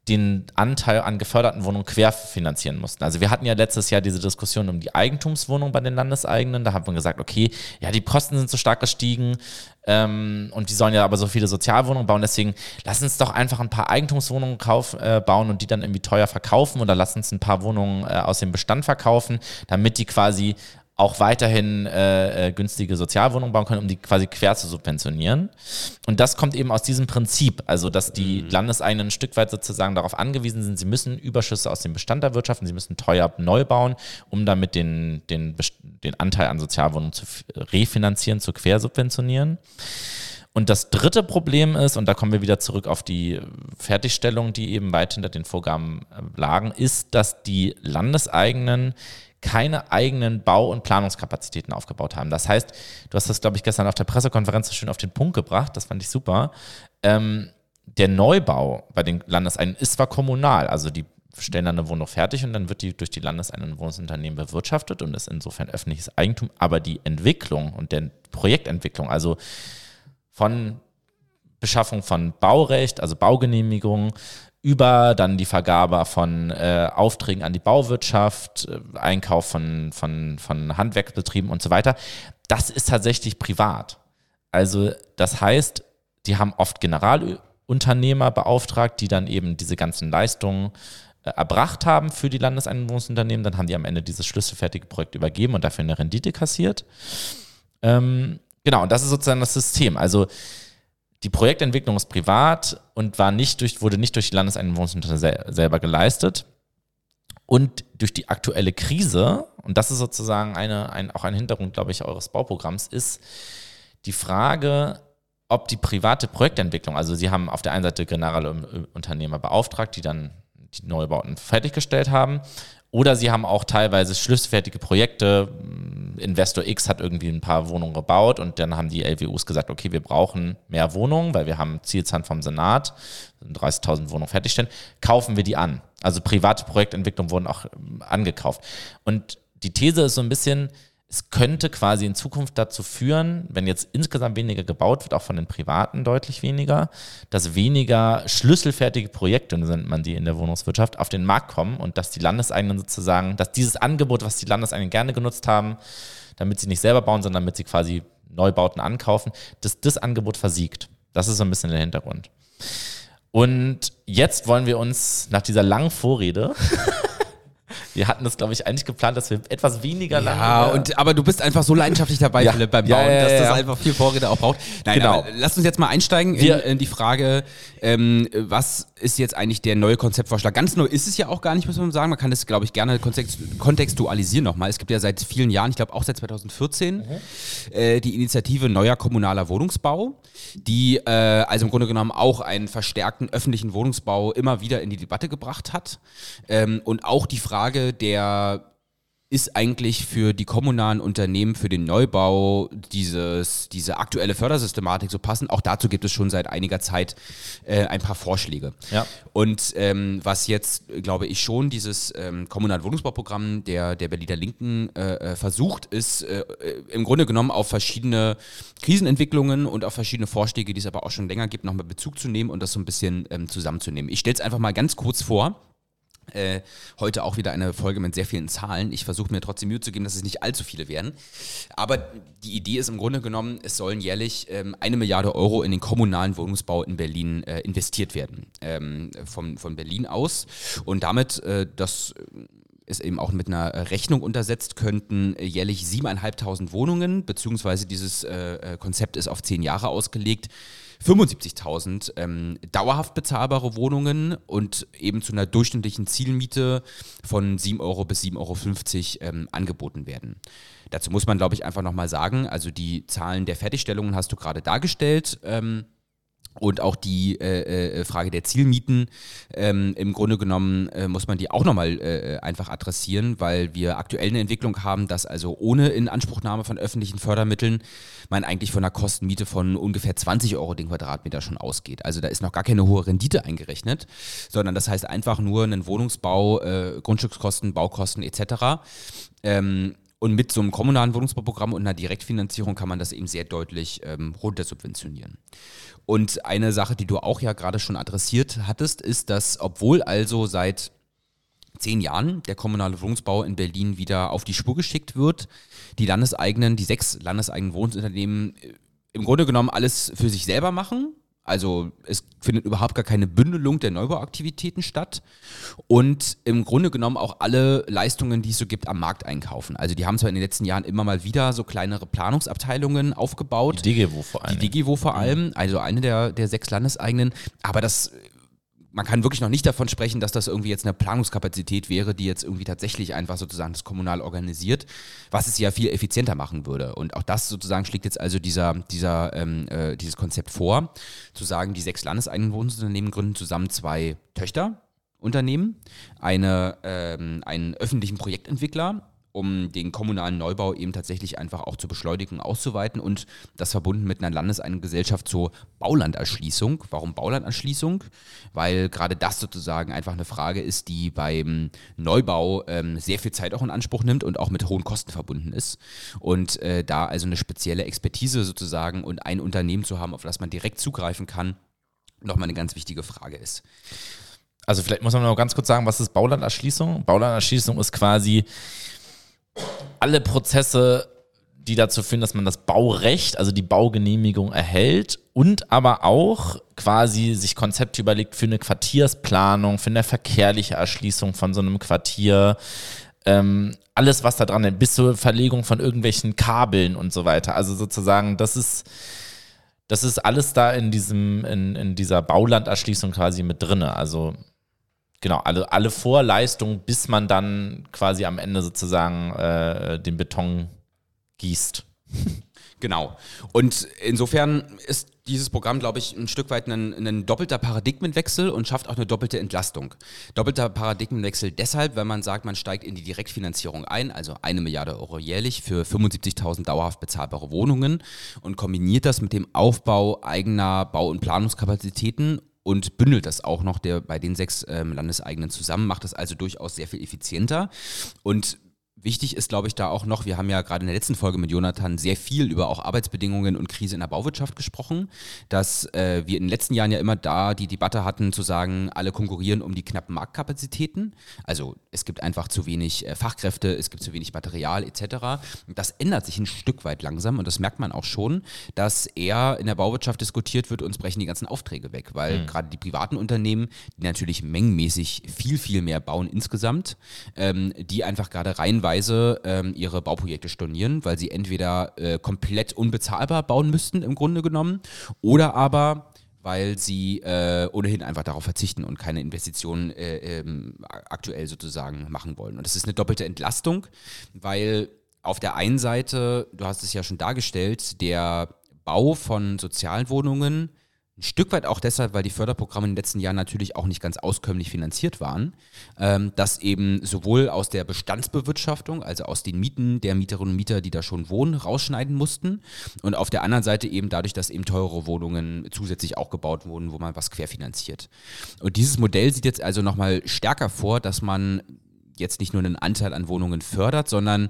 Speaker 1: den Anteil an geförderten Wohnungen querfinanzieren mussten. Also wir hatten ja letztes Jahr diese Diskussion um die Eigentumswohnung bei den Landeseigenen. Da haben wir gesagt, okay, ja, die Kosten sind so stark gestiegen ähm, und die sollen ja aber so viele Sozialwohnungen bauen. Deswegen lass uns doch einfach ein paar Eigentumswohnungen kauf, äh, bauen und die dann irgendwie teuer verkaufen oder lass uns ein paar Wohnungen äh, aus dem Bestand verkaufen, damit die quasi auch weiterhin äh, äh, günstige Sozialwohnungen bauen können, um die quasi quer zu subventionieren. Und das kommt eben aus diesem Prinzip, also dass die mhm. Landeseigenen ein Stück weit sozusagen darauf angewiesen sind, sie müssen Überschüsse aus dem Bestand erwirtschaften, sie müssen teuer neu bauen, um damit den, den, den Anteil an Sozialwohnungen zu refinanzieren, zu quersubventionieren. Und das dritte Problem ist, und da kommen wir wieder zurück auf die Fertigstellung, die eben weit hinter den Vorgaben äh, lagen, ist, dass die Landeseigenen keine eigenen Bau- und Planungskapazitäten aufgebaut haben. Das heißt, du hast das, glaube ich, gestern auf der Pressekonferenz so schön auf den Punkt gebracht, das fand ich super. Ähm, der Neubau bei den Landeseigenen ist zwar kommunal, also die stellen dann eine Wohnung fertig und dann wird die durch die landeseigenen Wohnungsunternehmen bewirtschaftet und ist insofern öffentliches Eigentum, aber die Entwicklung und der Projektentwicklung, also von Beschaffung von Baurecht, also Baugenehmigungen, über dann die Vergabe von äh, Aufträgen an die Bauwirtschaft, äh, Einkauf von, von, von Handwerksbetrieben und so weiter. Das ist tatsächlich privat. Also das heißt, die haben oft Generalunternehmer beauftragt, die dann eben diese ganzen Leistungen äh, erbracht haben für die Landeseinwohnungsunternehmen. Dann haben die am Ende dieses schlüsselfertige Projekt übergeben und dafür eine Rendite kassiert. Ähm, genau, und das ist sozusagen das System. Also die Projektentwicklung ist privat und war nicht durch, wurde nicht durch die Landeseinwohnungsunternehmen selber geleistet. Und durch die aktuelle Krise, und das ist sozusagen eine, ein, auch ein Hintergrund, glaube ich, eures Bauprogramms, ist die Frage, ob die private Projektentwicklung, also Sie haben auf der einen Seite generelle Unternehmer beauftragt, die dann die Neubauten fertiggestellt haben, oder sie haben auch teilweise schlüsselfertige Projekte. Investor X hat irgendwie ein paar Wohnungen gebaut und dann haben die LWUs gesagt, okay, wir brauchen mehr Wohnungen, weil wir haben Zielzahlen vom Senat, 30.000 Wohnungen fertigstellen, kaufen wir die an. Also private Projektentwicklung wurden auch angekauft. Und die These ist so ein bisschen, es könnte quasi in Zukunft dazu führen, wenn jetzt insgesamt weniger gebaut wird, auch von den Privaten deutlich weniger, dass weniger schlüsselfertige Projekte, nennt man die in der Wohnungswirtschaft, auf den Markt kommen und dass die Landeseigenen sozusagen, dass dieses Angebot, was die Landeseigenen gerne genutzt haben, damit sie nicht selber bauen, sondern damit sie quasi Neubauten ankaufen, dass das Angebot versiegt. Das ist so ein bisschen der Hintergrund. Und jetzt wollen wir uns nach dieser langen Vorrede Wir hatten das, glaube ich, eigentlich geplant, dass wir etwas weniger lange.
Speaker 2: Ja, und, aber du bist einfach so leidenschaftlich dabei, [LAUGHS]
Speaker 1: Ja.
Speaker 2: Philipp, beim Bauen,
Speaker 1: ja,
Speaker 2: dass
Speaker 1: ja,
Speaker 2: das
Speaker 1: ja.
Speaker 2: einfach viel Vorrede auch braucht. Nein,
Speaker 1: Genau.
Speaker 2: lass uns jetzt mal einsteigen in, in die Frage, ähm, was ist jetzt eigentlich der neue Konzeptvorschlag? Ganz neu ist es ja auch gar nicht, muss man sagen. Man kann das, glaube ich, gerne kontext kontextualisieren nochmal. Es gibt ja seit vielen Jahren, ich glaube auch seit 2014,
Speaker 1: Mhm.
Speaker 2: äh, die Initiative Neuer Kommunaler Wohnungsbau, die äh, also im Grunde genommen auch einen verstärkten öffentlichen Wohnungsbau immer wieder in die Debatte gebracht hat. Ähm, und auch die Frage der ist eigentlich für die kommunalen Unternehmen für den Neubau dieses, diese aktuelle Fördersystematik so passend? Auch dazu gibt es schon seit einiger Zeit äh, ein paar Vorschläge.
Speaker 1: Ja.
Speaker 2: Und ähm, was jetzt, glaube ich, schon dieses ähm, kommunale Wohnungsbauprogramm der, der Berliner Linken äh, äh, versucht, ist äh, äh, im Grunde genommen auf verschiedene Krisenentwicklungen und auf verschiedene Vorschläge, die es aber auch schon länger gibt, nochmal Bezug zu nehmen und das so ein bisschen ähm, zusammenzunehmen. Ich stelle es einfach mal ganz kurz vor. Äh, heute auch wieder eine Folge mit sehr vielen Zahlen. Ich versuche mir trotzdem Mühe zu geben, dass es nicht allzu viele werden. Aber die Idee ist im Grunde genommen, es sollen jährlich ähm, eine Milliarde Euro in den kommunalen Wohnungsbau in Berlin äh, investiert werden. Ähm, von, von Berlin aus. Und damit, äh, das ist eben auch mit einer Rechnung untersetzt, könnten äh, jährlich 7.500 Wohnungen, beziehungsweise dieses äh, Konzept ist auf zehn Jahre ausgelegt, 75.000 ähm, dauerhaft bezahlbare Wohnungen und eben zu einer durchschnittlichen Zielmiete von 7 Euro bis 7,50 Euro ähm, angeboten werden. Dazu muss man, glaube ich, einfach nochmal sagen, also die Zahlen der Fertigstellungen hast du gerade dargestellt. Ähm, und auch die äh, äh, Frage der Zielmieten, ähm, im Grunde genommen äh, muss man die auch nochmal äh, einfach adressieren, weil wir aktuell eine Entwicklung haben, dass also ohne Inanspruchnahme von öffentlichen Fördermitteln man eigentlich von einer Kostenmiete von ungefähr 20 Euro den Quadratmeter schon ausgeht. Also da ist noch gar keine hohe Rendite eingerechnet, sondern das heißt einfach nur einen Wohnungsbau, äh, Grundstückskosten, Baukosten etc. Ähm, und mit so einem kommunalen Wohnungsbauprogramm und einer Direktfinanzierung kann man das eben sehr deutlich ähm, runtersubventionieren. Und eine Sache, die du auch ja gerade schon adressiert hattest, ist, dass obwohl also seit zehn Jahren der kommunale Wohnungsbau in Berlin wieder auf die Spur geschickt wird, die landeseigenen, die sechs landeseigenen Wohnungsunternehmen äh, im Grunde genommen alles für sich selber machen. Also es findet überhaupt gar keine Bündelung der Neubauaktivitäten statt und im Grunde genommen auch alle Leistungen, die es so gibt, am Markt einkaufen. Also die haben zwar in den letzten Jahren immer mal wieder so kleinere Planungsabteilungen aufgebaut.
Speaker 1: Die DGWO vor allem.
Speaker 2: Die DGWO vor allem, also eine der, der sechs Landeseigenen. Aber das, man kann wirklich noch nicht davon sprechen, dass das irgendwie jetzt eine Planungskapazität wäre, die jetzt irgendwie tatsächlich einfach sozusagen das kommunal organisiert, was es ja viel effizienter machen würde. Und auch das sozusagen schlägt jetzt also dieser, dieser, ähm, äh, dieses Konzept vor, zu sagen, die sechs landeseigenen Wohnungsunternehmen gründen zusammen zwei Töchter. Unternehmen, eine, ähm, einen öffentlichen Projektentwickler, um den kommunalen Neubau eben tatsächlich einfach auch zu beschleunigen auszuweiten und das verbunden mit einer landeseigenen Gesellschaft zur Baulanderschließung. Warum Baulanderschließung? Weil gerade das sozusagen einfach eine Frage ist, die beim Neubau ähm, sehr viel Zeit auch in Anspruch nimmt und auch mit hohen Kosten verbunden ist. Und äh, da also eine spezielle Expertise sozusagen und ein Unternehmen zu haben, auf das man direkt zugreifen kann, nochmal eine ganz wichtige Frage ist.
Speaker 1: Also vielleicht muss man noch ganz kurz sagen, was ist Baulanderschließung? Baulanderschließung ist quasi alle Prozesse, die dazu führen, dass man das Baurecht, also die Baugenehmigung erhält und aber auch quasi sich Konzepte überlegt für eine Quartiersplanung, für eine verkehrliche Erschließung von so einem Quartier. Ähm, alles, was da dran ist, bis zur Verlegung von irgendwelchen Kabeln und so weiter. Also sozusagen, das ist, das ist alles da in diesem, in, in dieser Baulanderschließung quasi mit drinne. Also genau, alle, alle Vorleistungen, bis man dann quasi am Ende sozusagen äh, den Beton gießt.
Speaker 2: Genau. Und insofern ist dieses Programm, glaube ich, ein Stück weit ein, ein doppelter Paradigmenwechsel und schafft auch eine doppelte Entlastung. Doppelter Paradigmenwechsel deshalb, weil man sagt, man steigt in die Direktfinanzierung ein, also eine Milliarde Euro jährlich für 75.000 dauerhaft bezahlbare Wohnungen und kombiniert das mit dem Aufbau eigener Bau- und Planungskapazitäten und bündelt das auch noch der, bei den sechs ähm, Landeseigenen zusammen, macht das also durchaus sehr viel effizienter. Und Wichtig ist, glaube ich, da auch noch, wir haben ja gerade in der letzten Folge mit Jonathan sehr viel über auch Arbeitsbedingungen und Krise in der Bauwirtschaft gesprochen, dass äh, wir in den letzten Jahren ja immer da die Debatte hatten, zu sagen, alle konkurrieren um die knappen Marktkapazitäten. Also es gibt einfach zu wenig äh, Fachkräfte, es gibt zu wenig Material etc. Das ändert sich ein Stück weit langsam und das merkt man auch schon, dass eher in der Bauwirtschaft diskutiert wird, uns brechen die ganzen Aufträge weg, weil mhm. gerade die privaten Unternehmen, die natürlich mengenmäßig viel, viel mehr bauen insgesamt, ähm, die einfach gerade reinweisen Weise ähm, ihre Bauprojekte stornieren, weil sie entweder äh, komplett unbezahlbar bauen müssten im Grunde genommen oder aber weil sie äh, ohnehin einfach darauf verzichten und keine Investitionen äh, ähm, aktuell sozusagen machen wollen. Und das ist eine doppelte Entlastung, weil auf der einen Seite, du hast es ja schon dargestellt, der Bau von Sozialwohnungen ein Stück weit auch deshalb, weil die Förderprogramme in den letzten Jahren natürlich auch nicht ganz auskömmlich finanziert waren, ähm, dass eben sowohl aus der Bestandsbewirtschaftung, also aus den Mieten der Mieterinnen und Mieter, die da schon wohnen, rausschneiden mussten und auf der anderen Seite eben dadurch, dass eben teure Wohnungen zusätzlich auch gebaut wurden, wo man was querfinanziert. Und dieses Modell sieht jetzt also nochmal stärker vor, dass man jetzt nicht nur einen Anteil an Wohnungen fördert, sondern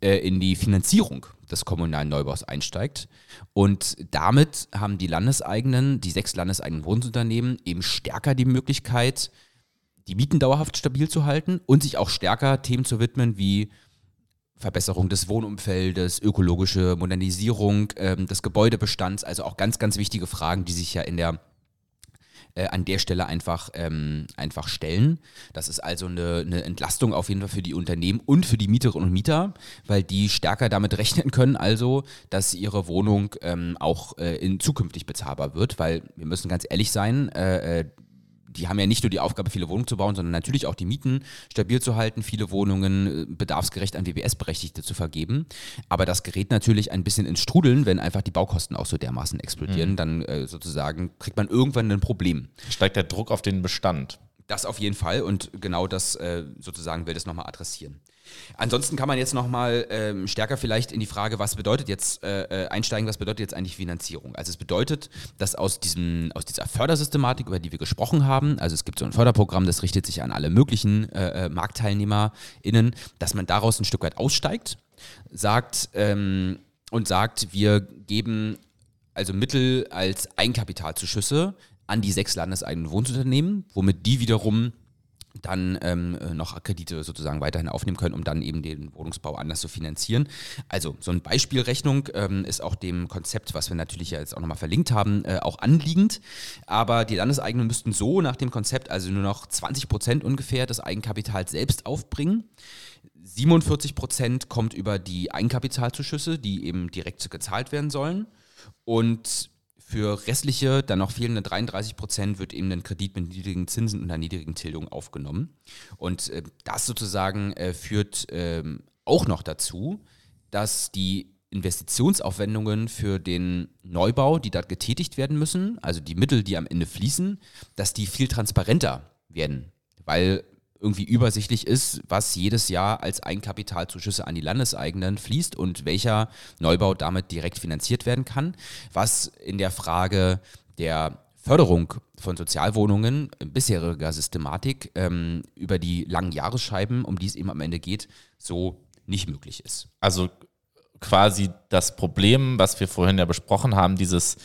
Speaker 2: äh, in die Finanzierung des kommunalen Neubaus einsteigt. Und damit haben die landeseigenen, die sechs landeseigenen Wohnungsunternehmen eben stärker die Möglichkeit, die Mieten dauerhaft stabil zu halten und sich auch stärker Themen zu widmen wie Verbesserung des Wohnumfeldes, ökologische Modernisierung ähm, des Gebäudebestands, also auch ganz, ganz wichtige Fragen, die sich ja in der äh, an der Stelle einfach, ähm, einfach stellen. Das ist also eine, eine Entlastung auf jeden Fall für die Unternehmen und für die Mieterinnen und Mieter, weil die stärker damit rechnen können, also, dass ihre Wohnung ähm, auch äh, in zukünftig bezahlbar wird, weil wir müssen ganz ehrlich sein, äh, äh die haben ja nicht nur die Aufgabe, viele Wohnungen zu bauen, sondern natürlich auch die Mieten stabil zu halten, viele Wohnungen äh, bedarfsgerecht an WBS-Berechtigte zu vergeben. Aber das gerät natürlich ein bisschen ins Strudeln, wenn einfach die Baukosten auch so dermaßen explodieren. Mhm. Dann äh, sozusagen kriegt man irgendwann ein Problem.
Speaker 1: Steigt der Druck auf den Bestand.
Speaker 2: Das auf jeden Fall und genau das äh, sozusagen will das nochmal adressieren. Ansonsten kann man jetzt nochmal ähm, stärker vielleicht in die Frage, was bedeutet jetzt äh, äh, einsteigen, was bedeutet jetzt eigentlich Finanzierung? Also es bedeutet, dass aus, diesem, aus dieser Fördersystematik, über die wir gesprochen haben, also es gibt so ein Förderprogramm, das richtet sich an alle möglichen äh, äh MarktteilnehmerInnen, dass man daraus ein Stück weit aussteigt, sagt ähm, und sagt, wir geben also Mittel als Eigenkapitalzuschüsse an die sechs landeseigenen Wohnunternehmen, womit die wiederum dann ähm, noch Kredite sozusagen weiterhin aufnehmen können, um dann eben den Wohnungsbau anders zu finanzieren. Also so eine Beispielrechnung ähm, ist auch dem Konzept, was wir natürlich jetzt auch nochmal verlinkt haben, äh, auch anliegend. Aber die Landeseigenen müssten so nach dem Konzept also nur noch 20 Prozent ungefähr des Eigenkapitals selbst aufbringen. 47 Prozent kommt über die Eigenkapitalzuschüsse, die eben direkt gezahlt werden sollen. Und für restliche, dann noch fehlende 33 Prozent wird eben ein Kredit mit niedrigen Zinsen und einer niedrigen Tilgung aufgenommen. Und äh, das sozusagen äh, führt ähm, auch noch dazu, dass die Investitionsaufwendungen für den Neubau, die dort getätigt werden müssen, also die Mittel, die am Ende fließen, dass die viel transparenter werden. Weil irgendwie übersichtlich ist, was jedes Jahr als Eigenkapitalzuschüsse an die Landeseigenen fließt und welcher Neubau damit direkt finanziert werden kann, was in der Frage der Förderung von Sozialwohnungen in bisheriger Systematik ähm, über die langen Jahresscheiben, um die es eben am Ende geht, so nicht möglich ist.
Speaker 1: Also quasi das Problem, was wir vorhin ja besprochen haben, dieses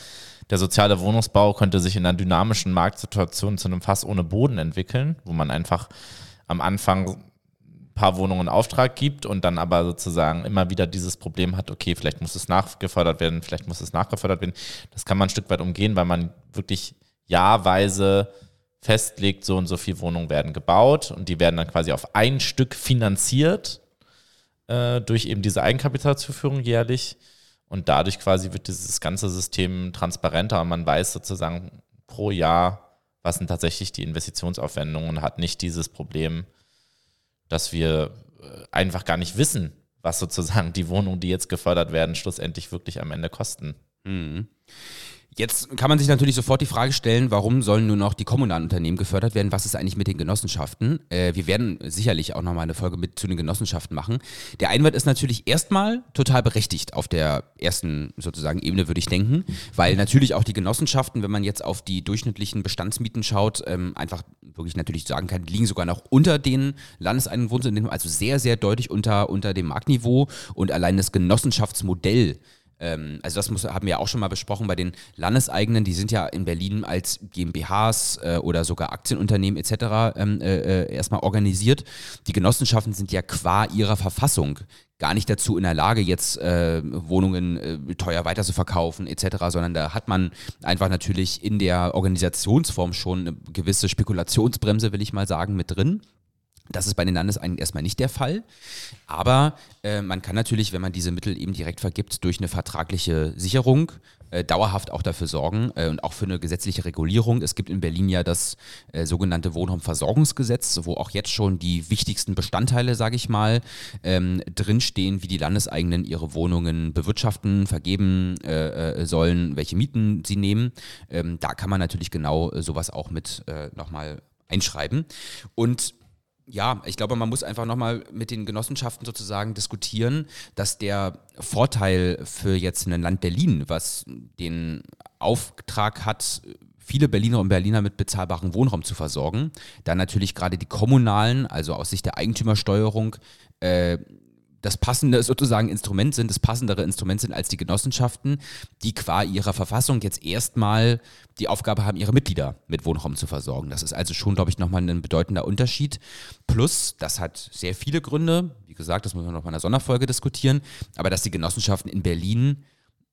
Speaker 1: der soziale Wohnungsbau könnte sich in einer dynamischen Marktsituation zu einem Fass ohne Boden entwickeln, wo man einfach am Anfang ein paar Wohnungen in Auftrag gibt und dann aber sozusagen immer wieder dieses Problem hat, okay, vielleicht muss es nachgefördert werden, vielleicht muss es nachgefördert werden. Das kann man ein Stück weit umgehen, weil man wirklich jahrweise festlegt, so und so viele Wohnungen werden gebaut und die werden dann quasi auf ein Stück finanziert äh, durch eben diese Eigenkapitalzuführung jährlich. Und dadurch quasi wird dieses ganze System transparenter und man weiß sozusagen pro Jahr, was sind tatsächlich die Investitionsaufwendungen und hat nicht dieses Problem, dass wir äh, einfach gar nicht wissen, was sozusagen die Wohnungen, die jetzt gefördert werden, schlussendlich wirklich am Ende kosten. Mhm.
Speaker 2: Jetzt kann man sich natürlich sofort die Frage stellen, warum sollen nur noch die kommunalen Unternehmen gefördert werden? Was ist eigentlich mit den Genossenschaften? Äh, wir werden sicherlich auch nochmal eine Folge mit zu den Genossenschaften machen. Der Einwand ist natürlich erstmal total berechtigt auf der ersten sozusagen Ebene, würde ich denken, weil natürlich auch die Genossenschaften, wenn man jetzt auf die durchschnittlichen Bestandsmieten schaut, ähm, einfach wirklich natürlich sagen kann, die liegen sogar noch unter den landeseigenen Wohnsitzen, also sehr, sehr deutlich unter, unter dem Marktniveau und allein das Genossenschaftsmodell ähm, also das muss, haben wir auch schon mal besprochen bei den Landeseigenen, die sind ja in Berlin als GmbHs äh, oder sogar Aktienunternehmen etc. Ähm, äh, äh, erstmal organisiert. Die Genossenschaften sind ja qua ihrer Verfassung gar nicht dazu in der Lage, jetzt äh, Wohnungen äh, teuer weiter zu verkaufen etc., sondern da hat man einfach natürlich in der Organisationsform schon eine gewisse Spekulationsbremse, will ich mal sagen, mit drin. Das ist bei den Landeseigenen erstmal nicht der Fall. Aber äh, man kann natürlich, wenn man diese Mittel eben direkt vergibt, durch eine vertragliche Sicherung äh, dauerhaft auch dafür sorgen äh, und auch für eine gesetzliche Regulierung. Es gibt in Berlin ja das äh, sogenannte Wohnraumversorgungsgesetz, wo auch jetzt schon die wichtigsten Bestandteile, sage ich mal, ähm, drinstehen, wie die Landeseigenen ihre Wohnungen bewirtschaften, vergeben äh, äh, sollen, welche Mieten sie nehmen. Ähm, da kann man natürlich genau sowas auch mit nochmal einschreiben. Und ja, ich glaube, man muss einfach nochmal mit den Genossenschaften sozusagen diskutieren, dass der Vorteil für jetzt ein Land Berlin, was den Auftrag hat, viele Berliner und Berliner mit bezahlbarem Wohnraum zu versorgen, da natürlich gerade die kommunalen, also aus Sicht der Eigentümersteuerung, äh, das passende sozusagen Instrument sind, das passendere Instrument sind als die Genossenschaften, die qua ihrer Verfassung jetzt erstmal die Aufgabe haben, ihre Mitglieder mit Wohnraum zu versorgen. Das ist also schon, glaube ich, nochmal ein bedeutender Unterschied. Plus, das hat sehr viele Gründe. Wie gesagt, das müssen wir noch mal in einer Sonderfolge diskutieren. Aber dass die Genossenschaften in Berlin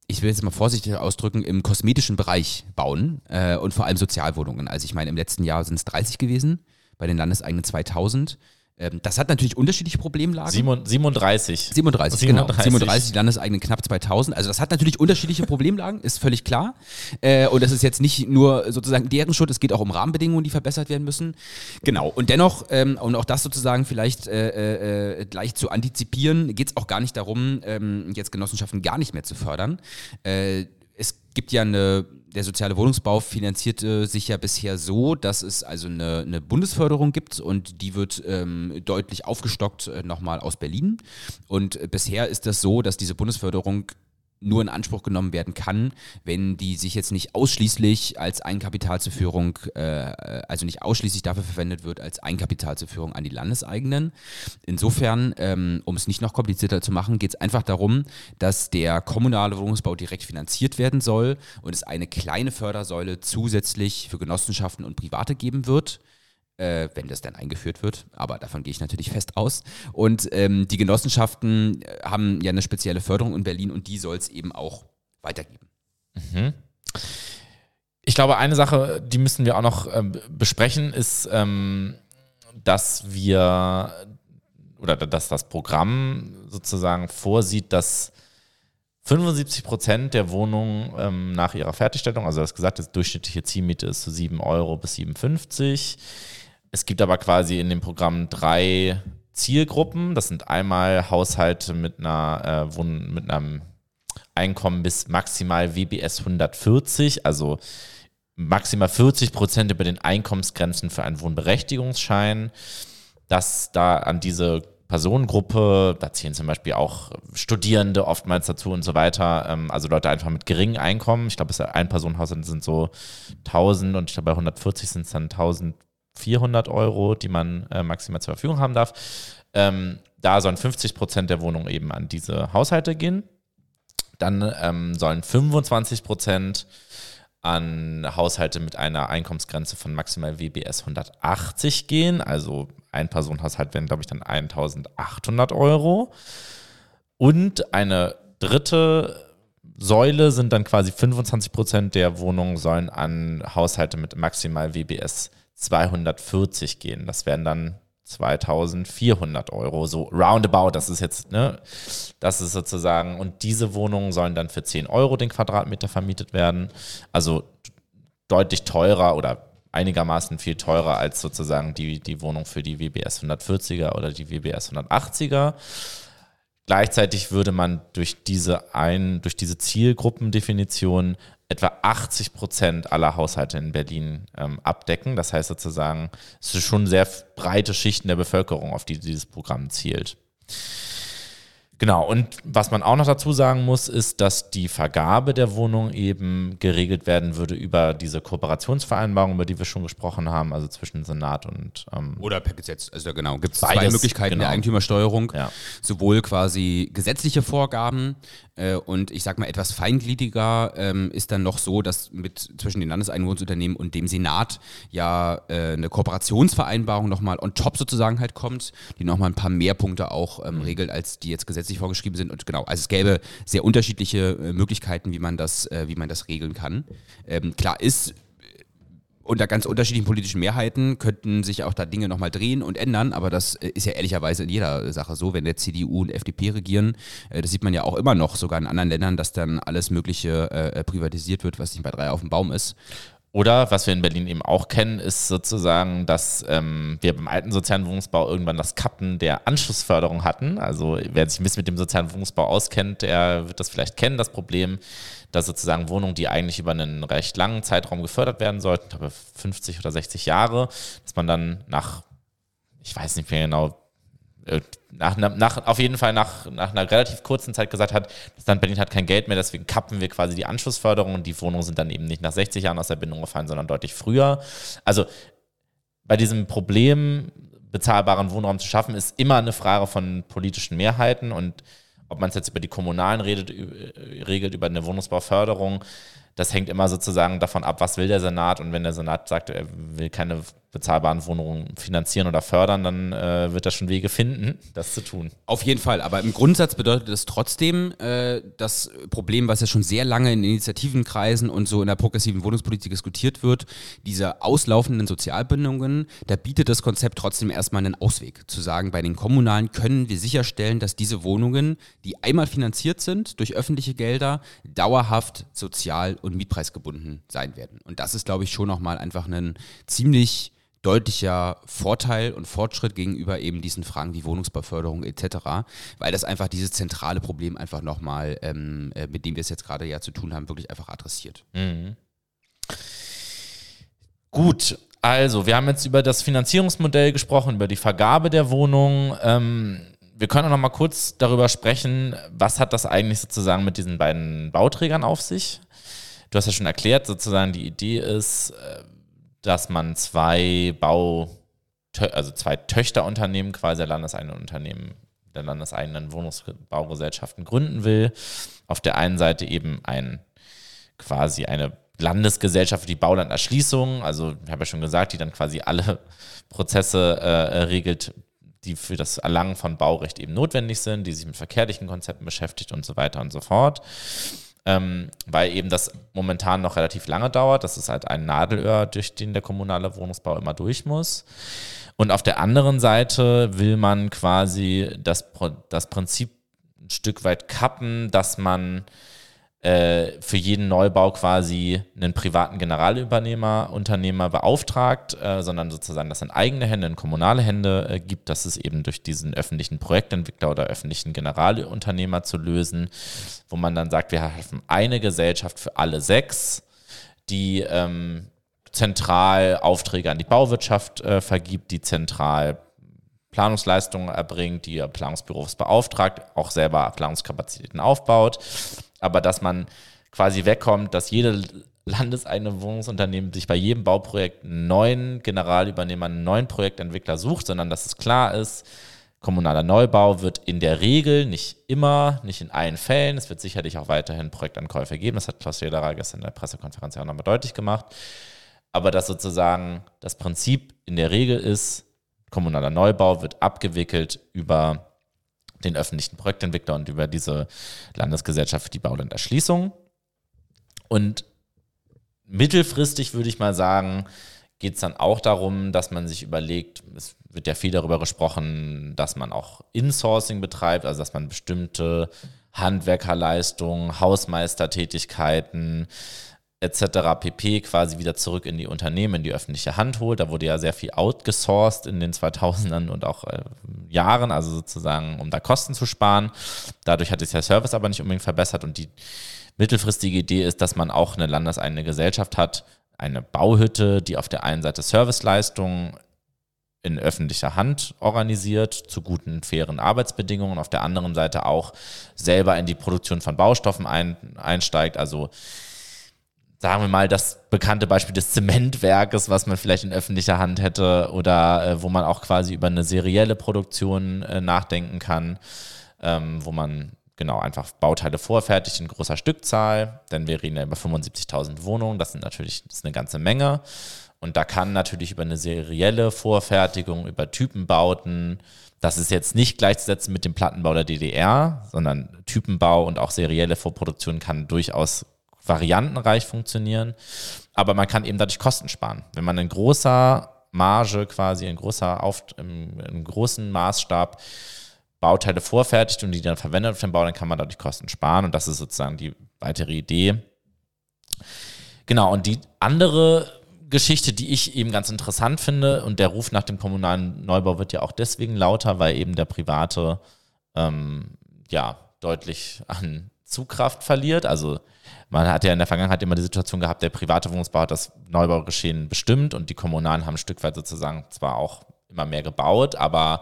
Speaker 2: ich will jetzt mal vorsichtig ausdrücken, im kosmetischen Bereich bauen äh, und vor allem Sozialwohnungen. Also ich meine, im letzten Jahr sind es 30 gewesen, bei den Landeseigenen 2000. Ähm, das hat natürlich unterschiedliche Problemlagen.
Speaker 1: 37.
Speaker 2: 37, 37. genau. 37 Landeseigenen knapp 2000. Also das hat natürlich unterschiedliche Problemlagen, ist völlig klar. Äh, und das ist jetzt nicht nur sozusagen deren Schuld, es geht auch um Rahmenbedingungen, die verbessert werden müssen. Genau. Und dennoch, ähm, und auch das sozusagen vielleicht äh, äh, gleich zu antizipieren, geht es auch gar nicht darum, ähm, jetzt Genossenschaften gar nicht mehr zu fördern. es gibt ja eine der soziale Wohnungsbau finanzierte sich ja bisher so, dass es also eine, eine Bundesförderung gibt und die wird ähm, deutlich aufgestockt äh, nochmal aus Berlin. Und äh, bisher ist das so, dass diese Bundesförderung nur in Anspruch genommen werden kann, wenn die sich jetzt nicht ausschließlich als Eigenkapital zur Führung, äh, also nicht ausschließlich dafür verwendet wird, als Eigenkapital zur Führung an die Landeseigenen. Insofern, ähm, um es nicht noch komplizierter zu machen, geht es einfach darum, dass der kommunale Wohnungsbau direkt finanziert werden soll und es eine kleine Fördersäule zusätzlich für Genossenschaften und Private geben wird äh, wenn das dann eingeführt wird. Aber davon gehe ich natürlich fest aus. Und ähm, die Genossenschaften äh, haben ja eine spezielle Förderung in Berlin und die soll es eben auch weitergeben.
Speaker 1: Mhm. Ich glaube, eine Sache, die müssen wir auch noch ähm, besprechen, ist, ähm, dass wir oder dass das Programm sozusagen vorsieht, dass 75 Prozent der Wohnungen ähm, nach ihrer Fertigstellung, also das gesagt, das durchschnittliche Zielmiete ist so 7 Euro bis 57 es gibt aber quasi in dem Programm drei Zielgruppen. Das sind einmal Haushalte mit einer äh, mit einem Einkommen bis maximal WBS 140, also maximal 40 Prozent über den Einkommensgrenzen für einen Wohnberechtigungsschein. Das da an diese Personengruppe, da zählen zum Beispiel auch Studierende oftmals dazu und so weiter, ähm, also Leute einfach mit geringem Einkommen. Ich glaube, ein Personenhaushalt sind so 1000 und ich glaube, bei 140 sind es dann 1000 400 Euro, die man äh, maximal zur Verfügung haben darf. Ähm, da sollen 50 Prozent der Wohnungen eben an diese Haushalte gehen. Dann ähm, sollen 25 Prozent an Haushalte mit einer Einkommensgrenze von maximal WBS 180 gehen. Also ein Personenhaushalt wären, glaube ich, dann 1800 Euro. Und eine dritte Säule sind dann quasi 25 Prozent der Wohnungen sollen an Haushalte mit maximal WBS 240 gehen. Das wären dann 2400 Euro, so roundabout. Das ist jetzt, ne, das ist sozusagen, und diese Wohnungen sollen dann für 10 Euro den Quadratmeter vermietet werden. Also deutlich teurer oder einigermaßen viel teurer als sozusagen die, die Wohnung für die WBS 140er oder die WBS 180er. Gleichzeitig würde man durch diese ein, durch diese Zielgruppendefinition etwa 80 Prozent aller Haushalte in Berlin ähm, abdecken. Das heißt sozusagen, es sind schon sehr breite Schichten der Bevölkerung, auf die dieses Programm zielt. Genau, und was man auch noch dazu sagen muss, ist, dass die Vergabe der Wohnung eben geregelt werden würde über diese Kooperationsvereinbarung, über die wir schon gesprochen haben, also zwischen Senat und.
Speaker 2: Ähm Oder per Gesetz. Also genau, gibt es zwei Möglichkeiten genau. der Eigentümersteuerung. Ja. Sowohl quasi gesetzliche Vorgaben äh, und ich sag mal etwas feingliediger ähm, ist dann noch so, dass mit zwischen den Landeseinwohnungsunternehmen und dem Senat ja äh, eine Kooperationsvereinbarung nochmal on top sozusagen halt kommt, die nochmal ein paar mehr Punkte auch ähm, mhm. regelt, als die jetzt gesetzlich vorgeschrieben sind. Und genau, also es gäbe sehr unterschiedliche äh, Möglichkeiten, wie man das, äh, wie man das regeln kann. Ähm, klar ist, unter ganz unterschiedlichen politischen Mehrheiten könnten sich auch da Dinge nochmal drehen und ändern, aber das äh, ist ja ehrlicherweise in jeder Sache so, wenn der CDU und FDP regieren. Äh, das sieht man ja auch immer noch, sogar in anderen Ländern, dass dann alles Mögliche äh, privatisiert wird, was nicht bei drei auf dem Baum ist.
Speaker 1: Oder was wir in Berlin eben auch kennen, ist sozusagen, dass ähm, wir beim alten sozialen Wohnungsbau irgendwann das Kappen der Anschlussförderung hatten. Also wer sich ein bisschen mit dem sozialen Wohnungsbau auskennt, der wird das vielleicht kennen, das Problem, dass sozusagen Wohnungen, die eigentlich über einen recht langen Zeitraum gefördert werden sollten, ich glaube 50 oder 60 Jahre, dass man dann nach, ich weiß nicht mehr genau, äh, nach, nach, auf jeden Fall nach, nach einer relativ kurzen Zeit gesagt hat, das Land Berlin hat kein Geld mehr, deswegen kappen wir quasi die Anschlussförderung und die Wohnungen sind dann eben nicht nach 60 Jahren aus der Bindung gefallen, sondern deutlich früher. Also bei diesem Problem, bezahlbaren Wohnraum zu schaffen, ist immer eine Frage von politischen Mehrheiten und ob man es jetzt über die Kommunalen redet, regelt, über eine Wohnungsbauförderung, das hängt immer sozusagen davon ab, was will der Senat. Und wenn der Senat sagt, er will keine bezahlbaren Wohnungen finanzieren oder fördern, dann äh, wird er schon Wege finden, das zu tun.
Speaker 2: Auf jeden Fall. Aber im Grundsatz bedeutet es trotzdem, äh, das Problem, was ja schon sehr lange in Initiativenkreisen und so in der progressiven Wohnungspolitik diskutiert wird, diese auslaufenden Sozialbindungen, da bietet das Konzept trotzdem erstmal einen Ausweg. Zu sagen, bei den Kommunalen können wir sicherstellen, dass diese Wohnungen, die einmal finanziert sind durch öffentliche Gelder, dauerhaft sozial und mietpreisgebunden sein werden. Und das ist, glaube ich, schon nochmal einfach ein ziemlich deutlicher Vorteil und Fortschritt gegenüber eben diesen Fragen wie Wohnungsbauförderung etc., weil das einfach dieses zentrale Problem einfach nochmal, ähm, äh, mit dem wir es jetzt gerade ja zu tun haben, wirklich einfach adressiert. Mhm.
Speaker 1: Gut, also wir haben jetzt über das Finanzierungsmodell gesprochen, über die Vergabe der Wohnungen. Ähm, wir können auch noch mal kurz darüber sprechen, was hat das eigentlich sozusagen mit diesen beiden Bauträgern auf sich? Du hast ja schon erklärt, sozusagen die Idee ist, äh, dass man zwei Bau, also zwei Töchterunternehmen quasi der landeseigenen Unternehmen, der landeseigenen Wohnungsbaugesellschaften gründen will. Auf der einen Seite eben ein quasi eine Landesgesellschaft für die Baulanderschließung, also ich habe ja schon gesagt, die dann quasi alle [LAUGHS] Prozesse äh, regelt, die für das Erlangen von Baurecht eben notwendig sind, die sich mit verkehrlichen Konzepten beschäftigt und so weiter und so fort ähm, weil eben das momentan noch relativ lange dauert. Das ist halt ein Nadelöhr, durch den der kommunale Wohnungsbau immer durch muss. Und auf der anderen Seite will man quasi das, das Prinzip ein Stück weit kappen, dass man äh, für jeden Neubau quasi einen privaten Generalübernehmer, Unternehmer beauftragt, äh, sondern sozusagen das in eigene Hände, in kommunale Hände äh, gibt, dass es eben durch diesen öffentlichen Projektentwickler oder öffentlichen Generalunternehmer zu lösen, wo man dann sagt, wir haben eine Gesellschaft für alle sechs, die ähm, zentral Aufträge an die Bauwirtschaft äh, vergibt, die zentral Planungsleistungen erbringt, die Planungsbüros beauftragt, auch selber Planungskapazitäten aufbaut. Aber dass man quasi wegkommt, dass jede landeseigene Wohnungsunternehmen sich bei jedem Bauprojekt einen neuen Generalübernehmer, einen neuen Projektentwickler sucht, sondern dass es klar ist, kommunaler Neubau wird in der Regel, nicht immer, nicht in allen Fällen, es wird sicherlich auch weiterhin Projektankäufe geben, das hat Klaus Schlederer gestern in der Pressekonferenz ja auch nochmal deutlich gemacht, aber dass sozusagen das Prinzip in der Regel ist, kommunaler Neubau wird abgewickelt über den öffentlichen Projektentwickler und über diese Landesgesellschaft für die Baulanderschließung. Und mittelfristig würde ich mal sagen, geht es dann auch darum, dass man sich überlegt, es wird ja viel darüber gesprochen, dass man auch Insourcing betreibt, also dass man bestimmte Handwerkerleistungen, Hausmeistertätigkeiten, etc. pp. quasi wieder zurück in die Unternehmen, in die öffentliche Hand holt. Da wurde ja sehr viel outgesourced in den 2000ern und auch äh, Jahren, also sozusagen, um da Kosten zu sparen. Dadurch hat sich der Service aber nicht unbedingt verbessert und die mittelfristige Idee ist, dass man auch eine landeseigene Gesellschaft hat, eine Bauhütte, die auf der einen Seite Serviceleistungen in öffentlicher Hand organisiert, zu guten, fairen Arbeitsbedingungen, auf der anderen Seite auch selber in die Produktion von Baustoffen ein, einsteigt. Also sagen wir mal, das bekannte Beispiel des Zementwerkes, was man vielleicht in öffentlicher Hand hätte oder äh, wo man auch quasi über eine serielle Produktion äh, nachdenken kann, ähm, wo man genau einfach Bauteile vorfertigt in großer Stückzahl, denn wir reden ja über 75.000 Wohnungen, das sind natürlich das ist eine ganze Menge. Und da kann natürlich über eine serielle Vorfertigung, über Typenbauten, das ist jetzt nicht gleichzusetzen mit dem Plattenbau der DDR, sondern Typenbau und auch serielle Vorproduktion kann durchaus variantenreich funktionieren, aber man kann eben dadurch Kosten sparen. Wenn man in großer Marge quasi, in großer Auf, im, im großen Maßstab Bauteile vorfertigt und die dann verwendet auf dem Bau, dann kann man dadurch Kosten sparen und das ist sozusagen die weitere Idee. Genau, und die andere Geschichte, die ich eben ganz interessant finde, und der Ruf nach dem kommunalen Neubau wird ja auch deswegen lauter, weil eben der private ähm, ja deutlich an Zugkraft verliert. Also man hat ja in der Vergangenheit immer die Situation gehabt, der private Wohnungsbau hat das Neubaugeschehen bestimmt und die Kommunalen haben ein Stück weit sozusagen zwar auch immer mehr gebaut, aber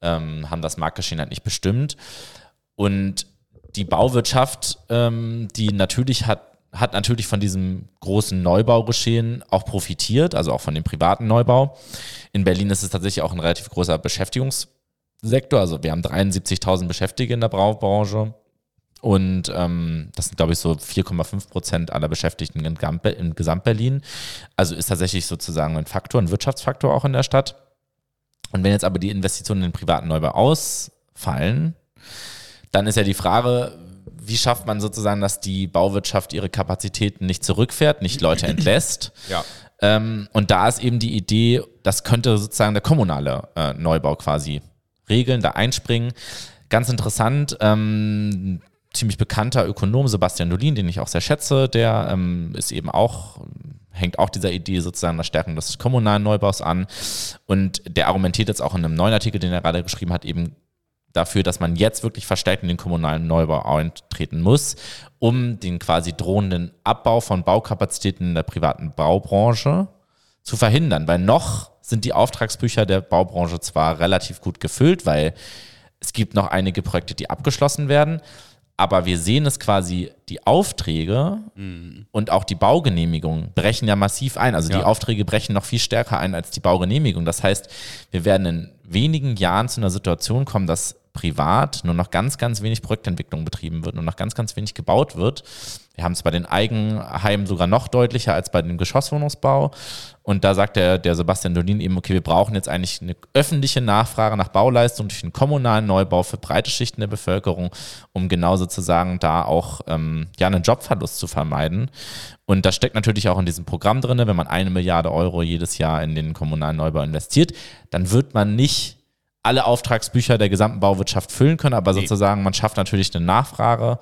Speaker 1: ähm, haben das Marktgeschehen halt nicht bestimmt. Und die Bauwirtschaft, ähm, die natürlich hat, hat natürlich von diesem großen Neubaugeschehen auch profitiert, also auch von dem privaten Neubau. In Berlin ist es tatsächlich auch ein relativ großer Beschäftigungssektor. Also wir haben 73.000 Beschäftigte in der Baubranche. Und ähm, das sind, glaube ich, so 4,5 Prozent aller Beschäftigten in, in Gesamt-Berlin. Also ist tatsächlich sozusagen ein Faktor, ein Wirtschaftsfaktor auch in der Stadt. Und wenn jetzt aber die Investitionen in den privaten Neubau ausfallen, dann ist ja die Frage, wie schafft man sozusagen, dass die Bauwirtschaft ihre Kapazitäten nicht zurückfährt, nicht Leute [CLEARS THROAT] entlässt?
Speaker 2: Ja.
Speaker 1: Ähm, und da ist eben die Idee, das könnte sozusagen der kommunale äh, Neubau quasi regeln, da einspringen. Ganz interessant, ähm, ziemlich bekannter Ökonom Sebastian Dolin, den ich auch sehr schätze, der ähm, ist eben auch hängt auch dieser Idee sozusagen der Stärkung des kommunalen Neubaus an. Und der argumentiert jetzt auch in einem neuen Artikel, den er gerade geschrieben hat, eben dafür, dass man jetzt wirklich verstärkt in den kommunalen Neubau eintreten muss, um den quasi drohenden Abbau von Baukapazitäten in der privaten Baubranche zu verhindern. Weil noch sind die Auftragsbücher der Baubranche zwar relativ gut gefüllt, weil es gibt noch einige Projekte, die abgeschlossen werden, aber wir sehen es quasi, die Aufträge mhm. und auch die Baugenehmigung brechen ja massiv ein. Also ja. die Aufträge brechen noch viel stärker ein als die Baugenehmigung. Das heißt, wir werden in wenigen Jahren zu einer Situation kommen, dass privat nur noch ganz, ganz wenig Projektentwicklung betrieben wird, nur noch ganz, ganz wenig gebaut wird. Wir haben es bei den Eigenheimen sogar noch deutlicher als bei dem Geschosswohnungsbau. Und da sagt der, der Sebastian Dolin eben, okay, wir brauchen jetzt eigentlich eine öffentliche Nachfrage nach Bauleistung durch einen kommunalen Neubau für breite Schichten der Bevölkerung, um genau sozusagen da auch ähm, ja, einen Jobverlust zu vermeiden. Und das steckt natürlich auch in diesem Programm drin, wenn man eine Milliarde Euro jedes Jahr in den kommunalen Neubau investiert, dann wird man nicht alle Auftragsbücher der gesamten Bauwirtschaft füllen können, aber nee. sozusagen man schafft natürlich eine Nachfrage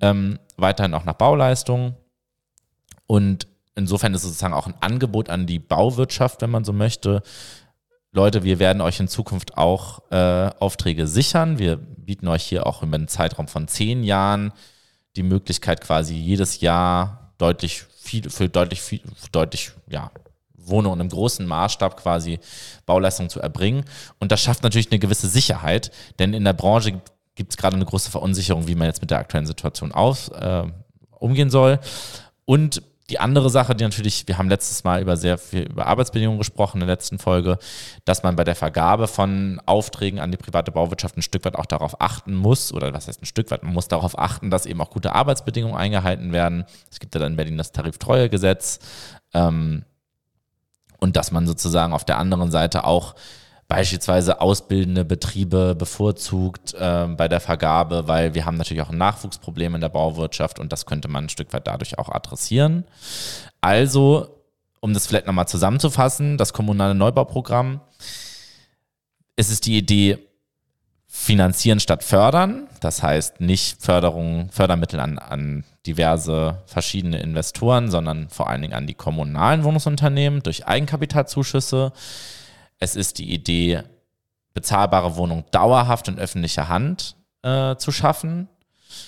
Speaker 1: ähm, weiterhin auch nach Bauleistung und insofern ist es sozusagen auch ein Angebot an die Bauwirtschaft, wenn man so möchte. Leute, wir werden euch in Zukunft auch äh, Aufträge sichern. Wir bieten euch hier auch über einen Zeitraum von zehn Jahren die Möglichkeit, quasi jedes Jahr deutlich viel, für deutlich viel, deutlich, ja, Wohnungen im großen Maßstab quasi Bauleistungen zu erbringen. Und das schafft natürlich eine gewisse Sicherheit, denn in der Branche gibt es gerade eine große Verunsicherung, wie man jetzt mit der aktuellen Situation aus, äh, umgehen soll. Und die andere Sache, die natürlich, wir haben letztes Mal über sehr viel über Arbeitsbedingungen gesprochen in der letzten Folge, dass man bei der Vergabe von Aufträgen an die private Bauwirtschaft ein Stück weit auch darauf achten muss, oder was heißt ein Stück weit, man muss darauf achten, dass eben auch gute Arbeitsbedingungen eingehalten werden. Es gibt ja dann in Berlin das Tariftreuegesetz. Ähm, und dass man sozusagen auf der anderen Seite auch beispielsweise ausbildende Betriebe bevorzugt äh, bei der Vergabe, weil wir haben natürlich auch ein Nachwuchsproblem in der Bauwirtschaft und das könnte man ein Stück weit dadurch auch adressieren. Also, um das vielleicht nochmal zusammenzufassen, das kommunale Neubauprogramm, ist es die Idee, finanzieren statt fördern. Das heißt nicht Förderung, Fördermittel an, an diverse verschiedene Investoren, sondern vor allen Dingen an die kommunalen Wohnungsunternehmen durch Eigenkapitalzuschüsse. Es ist die Idee, bezahlbare Wohnungen dauerhaft in öffentlicher Hand äh, zu schaffen.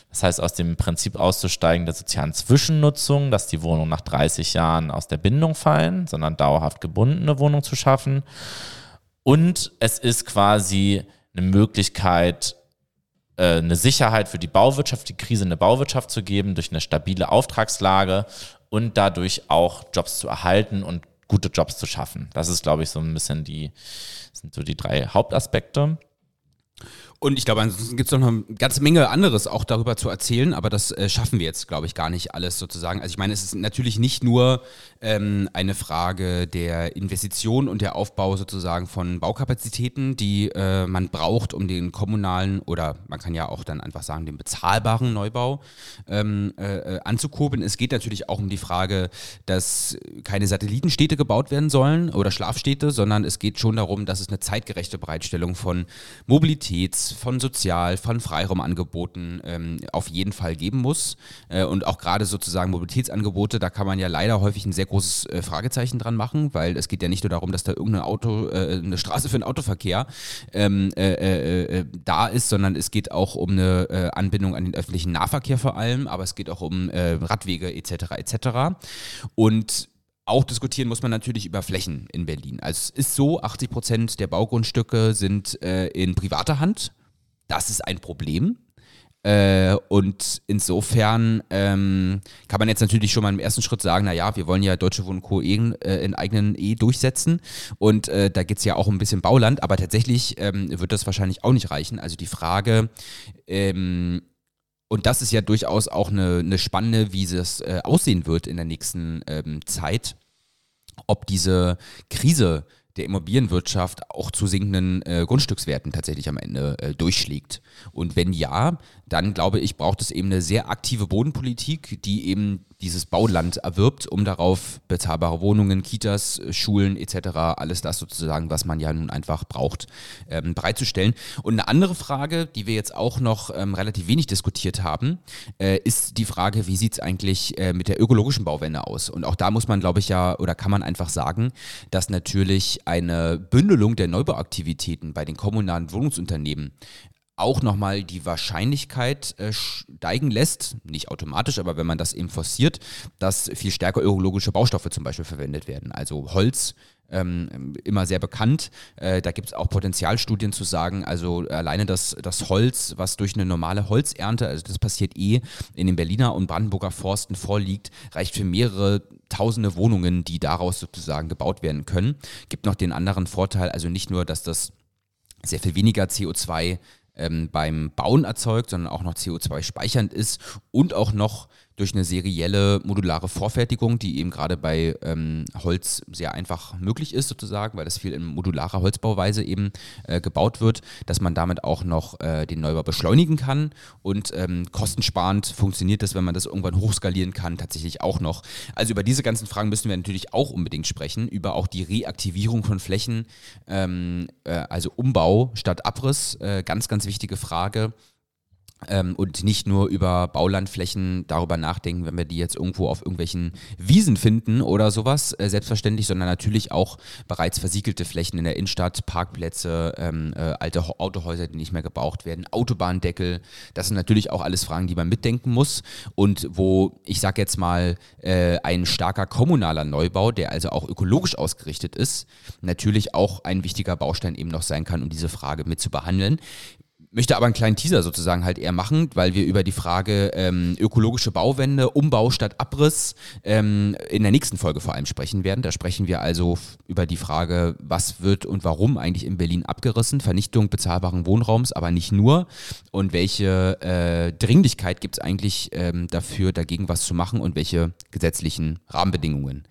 Speaker 1: Das heißt, aus dem Prinzip auszusteigen der sozialen Zwischennutzung, dass die Wohnungen nach 30 Jahren aus der Bindung fallen, sondern dauerhaft gebundene Wohnungen zu schaffen. Und es ist quasi eine Möglichkeit, äh, eine Sicherheit für die Bauwirtschaft, die Krise in der Bauwirtschaft zu geben, durch eine stabile Auftragslage und dadurch auch Jobs zu erhalten und gute Jobs zu schaffen. Das ist, glaube ich, so ein bisschen die, sind so die drei Hauptaspekte.
Speaker 2: Und ich glaube, ansonsten gibt es noch eine ganze Menge anderes auch darüber zu erzählen, aber das äh, schaffen wir jetzt, glaube ich, gar nicht alles sozusagen. Also ich meine, es ist natürlich nicht nur ähm, eine Frage der Investition und der Aufbau sozusagen von Baukapazitäten, die äh, man braucht, um den kommunalen oder man kann ja auch dann einfach sagen, den bezahlbaren Neubau ähm, äh, äh anzukurbeln. Es geht natürlich auch um die Frage, dass keine Satellitenstädte gebaut werden sollen oder Schlafstädte, sondern es geht schon darum, dass es eine zeitgerechte Bereitstellung von Mobilitäts- von Sozial-, von Freiraumangeboten ähm, auf jeden Fall geben muss. Äh, und auch gerade sozusagen Mobilitätsangebote, da kann man ja leider häufig ein sehr großes äh, Fragezeichen dran machen, weil es geht ja nicht nur darum, dass da irgendeine Auto, äh, eine Straße für den Autoverkehr ähm, äh, äh, äh, da ist, sondern es geht auch um eine Anbindung an den öffentlichen Nahverkehr vor allem, aber es geht auch um Radwege etc. etc. Und auch diskutieren muss man natürlich über Flächen in Berlin. Also es ist so, 80 Prozent der Baugrundstücke sind äh, in privater Hand. Das ist ein Problem. Äh, und insofern ähm, kann man jetzt natürlich schon mal im ersten Schritt sagen, naja, wir wollen ja Deutsche Wohnen Co. Eh, äh, in eigenen E durchsetzen und äh, da geht es ja auch ein bisschen Bauland, aber tatsächlich ähm, wird das wahrscheinlich auch nicht reichen. Also die Frage, ähm, und das ist ja durchaus auch eine, eine spannende, wie es äh, aussehen wird in der nächsten ähm, Zeit, ob diese Krise der Immobilienwirtschaft auch zu sinkenden äh, Grundstückswerten tatsächlich am Ende äh, durchschlägt. Und wenn ja, dann glaube ich, braucht es eben eine sehr aktive Bodenpolitik, die eben dieses Bauland erwirbt, um darauf bezahlbare Wohnungen, Kitas, Schulen etc., alles das sozusagen, was man ja nun einfach braucht, ähm, bereitzustellen. Und eine andere Frage, die wir jetzt auch noch ähm, relativ wenig diskutiert haben, äh, ist die Frage, wie sieht es eigentlich äh, mit der ökologischen Bauwende aus? Und auch da muss man, glaube ich, ja, oder kann man einfach sagen, dass natürlich eine Bündelung der Neubauaktivitäten bei den kommunalen Wohnungsunternehmen auch nochmal die Wahrscheinlichkeit äh, steigen lässt, nicht automatisch, aber wenn man das eben forciert, dass viel stärker ökologische Baustoffe zum Beispiel verwendet werden. Also Holz, ähm, immer sehr bekannt. Äh, da gibt es auch Potenzialstudien zu sagen, also alleine das, das Holz, was durch eine normale Holzernte, also das passiert eh in den Berliner und Brandenburger Forsten vorliegt, reicht für mehrere tausende Wohnungen, die daraus sozusagen gebaut werden können. Gibt noch den anderen Vorteil, also nicht nur, dass das sehr viel weniger CO2 ähm, beim Bauen erzeugt, sondern auch noch CO2 speichernd ist und auch noch durch eine serielle modulare Vorfertigung, die eben gerade bei ähm, Holz sehr einfach möglich ist, sozusagen, weil das viel in modularer Holzbauweise eben äh, gebaut wird, dass man damit auch noch äh, den Neubau beschleunigen kann und ähm, kostensparend funktioniert das, wenn man das irgendwann hochskalieren kann, tatsächlich auch noch. Also über diese ganzen Fragen müssen wir natürlich auch unbedingt sprechen, über auch die Reaktivierung von Flächen, ähm, äh, also Umbau statt Abriss, äh, ganz, ganz wichtige Frage ähm, und nicht nur über Baulandflächen darüber nachdenken, wenn wir die jetzt irgendwo auf irgendwelchen Wiesen finden oder sowas, äh, selbstverständlich, sondern natürlich auch bereits versiegelte Flächen in der Innenstadt, Parkplätze, ähm, äh, alte Ho Autohäuser, die nicht mehr gebraucht werden, Autobahndeckel. Das sind natürlich auch alles Fragen, die man mitdenken muss und wo ich sage jetzt mal äh, ein starker kommunaler Neubau, der also auch ökologisch ausgerichtet ist, natürlich auch ein wichtiger Baustein eben noch sein kann, um diese Frage mit zu behandeln möchte aber einen kleinen Teaser sozusagen halt eher machen, weil wir über die Frage ähm, ökologische Bauwende, Umbau statt Abriss ähm, in der nächsten Folge vor allem sprechen werden. Da sprechen wir also über die Frage, was wird und warum eigentlich in Berlin abgerissen, Vernichtung bezahlbaren Wohnraums, aber nicht nur und welche äh, Dringlichkeit gibt es eigentlich ähm, dafür, dagegen was zu machen und welche gesetzlichen Rahmenbedingungen.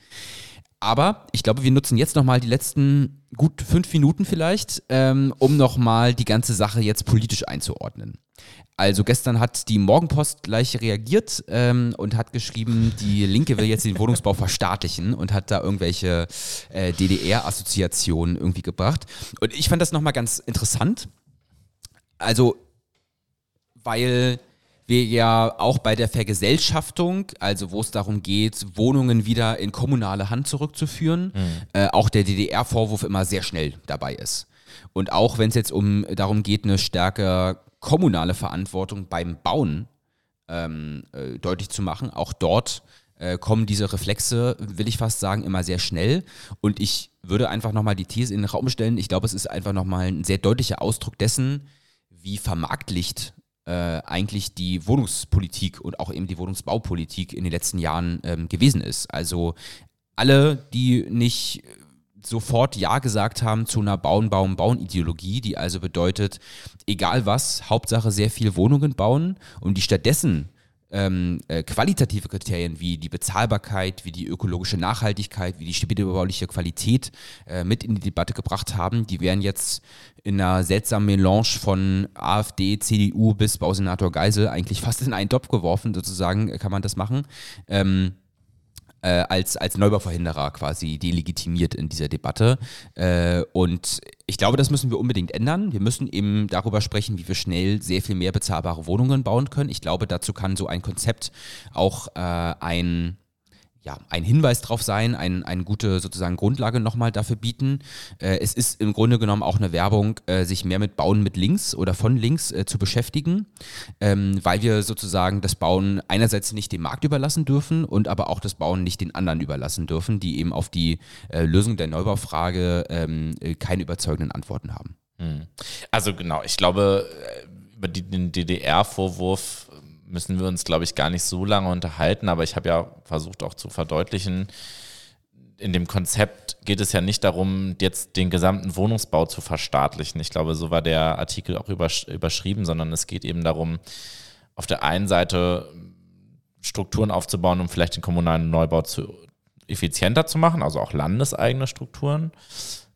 Speaker 2: Aber ich glaube, wir nutzen jetzt nochmal die letzten gut fünf Minuten vielleicht, ähm, um nochmal die ganze Sache jetzt politisch einzuordnen. Also gestern hat die Morgenpost gleich reagiert ähm, und hat geschrieben, die Linke will jetzt den Wohnungsbau [LAUGHS] verstaatlichen und hat da irgendwelche äh, DDR-Assoziationen irgendwie gebracht. Und ich fand das nochmal ganz interessant. Also, weil wir ja auch bei der Vergesellschaftung, also wo es darum geht, Wohnungen wieder in kommunale Hand zurückzuführen, mhm. äh, auch der DDR-Vorwurf immer sehr schnell dabei ist. Und auch wenn es jetzt um darum geht, eine stärker kommunale Verantwortung beim Bauen ähm, äh, deutlich zu machen. Auch dort äh, kommen diese Reflexe, will ich fast sagen, immer sehr schnell. Und ich würde einfach nochmal die These in den Raum stellen. Ich glaube, es ist einfach nochmal ein sehr deutlicher Ausdruck dessen, wie vermarktlicht eigentlich die Wohnungspolitik und auch eben die Wohnungsbaupolitik in den letzten Jahren ähm, gewesen ist. Also alle, die nicht sofort Ja gesagt haben zu einer Bauen, Bauen, Bauen-Ideologie, die also bedeutet, egal was, Hauptsache sehr viel Wohnungen bauen und die stattdessen ähm, äh, qualitative Kriterien wie die Bezahlbarkeit, wie die ökologische Nachhaltigkeit, wie die städtebauliche Qualität äh, mit in die Debatte gebracht haben, die werden jetzt in einer seltsamen Melange von AfD, CDU bis Bausenator Geisel eigentlich fast in einen Topf geworfen, sozusagen kann man das machen. Ähm, äh, als, als Neubauverhinderer quasi delegitimiert in dieser Debatte. Äh, und ich glaube, das müssen wir unbedingt ändern. Wir müssen eben darüber sprechen, wie wir schnell sehr viel mehr bezahlbare Wohnungen bauen können. Ich glaube, dazu kann so ein Konzept auch äh, ein ja, ein Hinweis drauf sein, ein, eine gute sozusagen Grundlage nochmal dafür bieten. Äh, es ist im Grunde genommen auch eine Werbung, äh, sich mehr mit Bauen mit links oder von links äh, zu beschäftigen, ähm, weil wir sozusagen das Bauen einerseits nicht dem Markt überlassen dürfen und aber auch das Bauen nicht den anderen überlassen dürfen, die eben auf die äh, Lösung der Neubaufrage ähm, äh, keine überzeugenden Antworten haben. Hm.
Speaker 1: Also genau, ich glaube, äh, über den DDR-Vorwurf müssen wir uns, glaube ich, gar nicht so lange unterhalten, aber ich habe ja versucht auch zu verdeutlichen, in dem Konzept geht es ja nicht darum, jetzt den gesamten Wohnungsbau zu verstaatlichen. Ich glaube, so war der Artikel auch übersch überschrieben, sondern es geht eben darum, auf der einen Seite Strukturen aufzubauen, um vielleicht den kommunalen Neubau zu effizienter zu machen, also auch landeseigene Strukturen.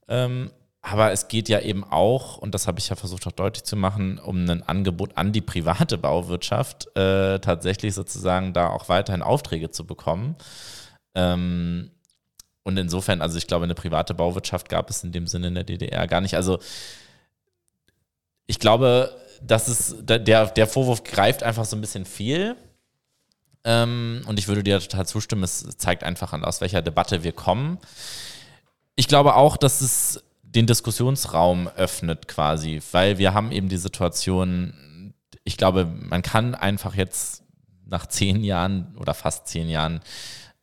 Speaker 1: Ähm, aber es geht ja eben auch, und das habe ich ja versucht auch deutlich zu machen, um ein Angebot an die private Bauwirtschaft, äh, tatsächlich sozusagen da auch weiterhin Aufträge zu bekommen. Ähm, und insofern, also ich glaube, eine private Bauwirtschaft gab es in dem Sinne in der DDR gar nicht. Also ich glaube, das ist, der, der Vorwurf greift einfach so ein bisschen viel. Ähm, und ich würde dir total zustimmen, es zeigt einfach an, aus welcher Debatte wir kommen. Ich glaube auch, dass es den Diskussionsraum öffnet quasi, weil wir haben eben die Situation, ich glaube, man kann einfach jetzt nach zehn Jahren oder fast zehn Jahren,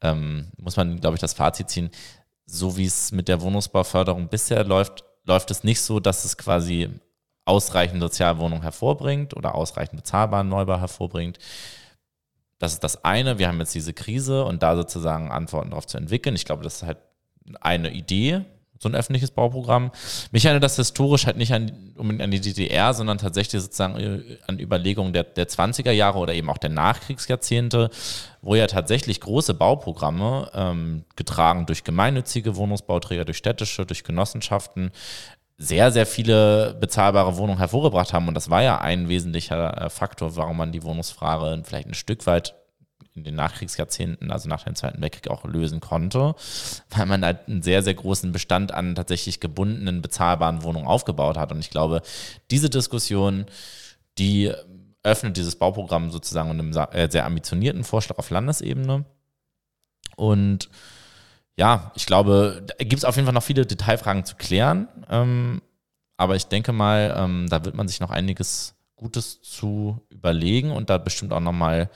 Speaker 1: ähm, muss man, glaube ich, das Fazit ziehen, so wie es mit der Wohnungsbauförderung bisher läuft, läuft es nicht so, dass es quasi ausreichend Sozialwohnungen hervorbringt oder ausreichend bezahlbaren Neubau hervorbringt. Das ist das eine. Wir haben jetzt diese Krise und da sozusagen Antworten darauf zu entwickeln. Ich glaube, das ist halt eine Idee, so ein öffentliches Bauprogramm. Mich erinnert das historisch halt nicht an, unbedingt an die DDR, sondern tatsächlich sozusagen äh, an Überlegungen der, der 20er Jahre oder eben auch der Nachkriegsjahrzehnte, wo ja tatsächlich große Bauprogramme, ähm, getragen durch gemeinnützige Wohnungsbauträger, durch städtische, durch Genossenschaften, sehr, sehr viele bezahlbare Wohnungen hervorgebracht haben. Und das war ja ein wesentlicher äh, Faktor, warum man die Wohnungsfrage vielleicht ein Stück weit in den Nachkriegsjahrzehnten, also nach dem Zweiten Weltkrieg, auch lösen konnte, weil man halt einen sehr, sehr großen Bestand an tatsächlich gebundenen, bezahlbaren Wohnungen aufgebaut hat. Und ich glaube, diese Diskussion, die öffnet dieses Bauprogramm sozusagen einem äh, sehr ambitionierten Vorschlag auf Landesebene. Und ja, ich glaube, da gibt es auf jeden Fall noch viele Detailfragen zu klären. Ähm, aber ich denke mal, ähm, da wird man sich noch einiges Gutes zu überlegen und da bestimmt auch nochmal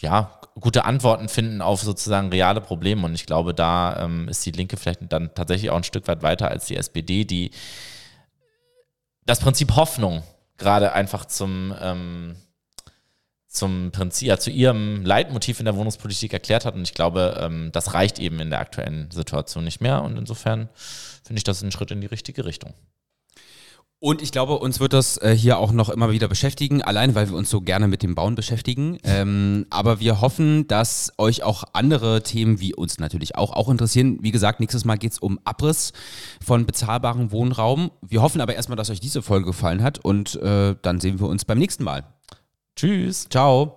Speaker 1: ja, gute Antworten finden auf sozusagen reale Probleme. Und ich glaube, da ähm, ist die Linke vielleicht dann tatsächlich auch ein Stück weit weiter als die SPD, die das Prinzip Hoffnung gerade einfach zum, ähm, zum Prinzip, ja, zu ihrem Leitmotiv in der Wohnungspolitik erklärt hat. Und ich glaube, ähm, das reicht eben in der aktuellen Situation nicht mehr. Und insofern finde ich das ein Schritt in die richtige Richtung.
Speaker 2: Und ich glaube, uns wird das äh, hier auch noch immer wieder beschäftigen, allein weil wir uns so gerne mit dem Bauen beschäftigen. Ähm, aber wir hoffen, dass euch auch andere Themen wie uns natürlich auch, auch interessieren. Wie gesagt, nächstes Mal geht es um Abriss von bezahlbarem Wohnraum. Wir hoffen aber erstmal, dass euch diese Folge gefallen hat und äh, dann sehen wir uns beim nächsten Mal.
Speaker 1: Tschüss.
Speaker 2: Ciao.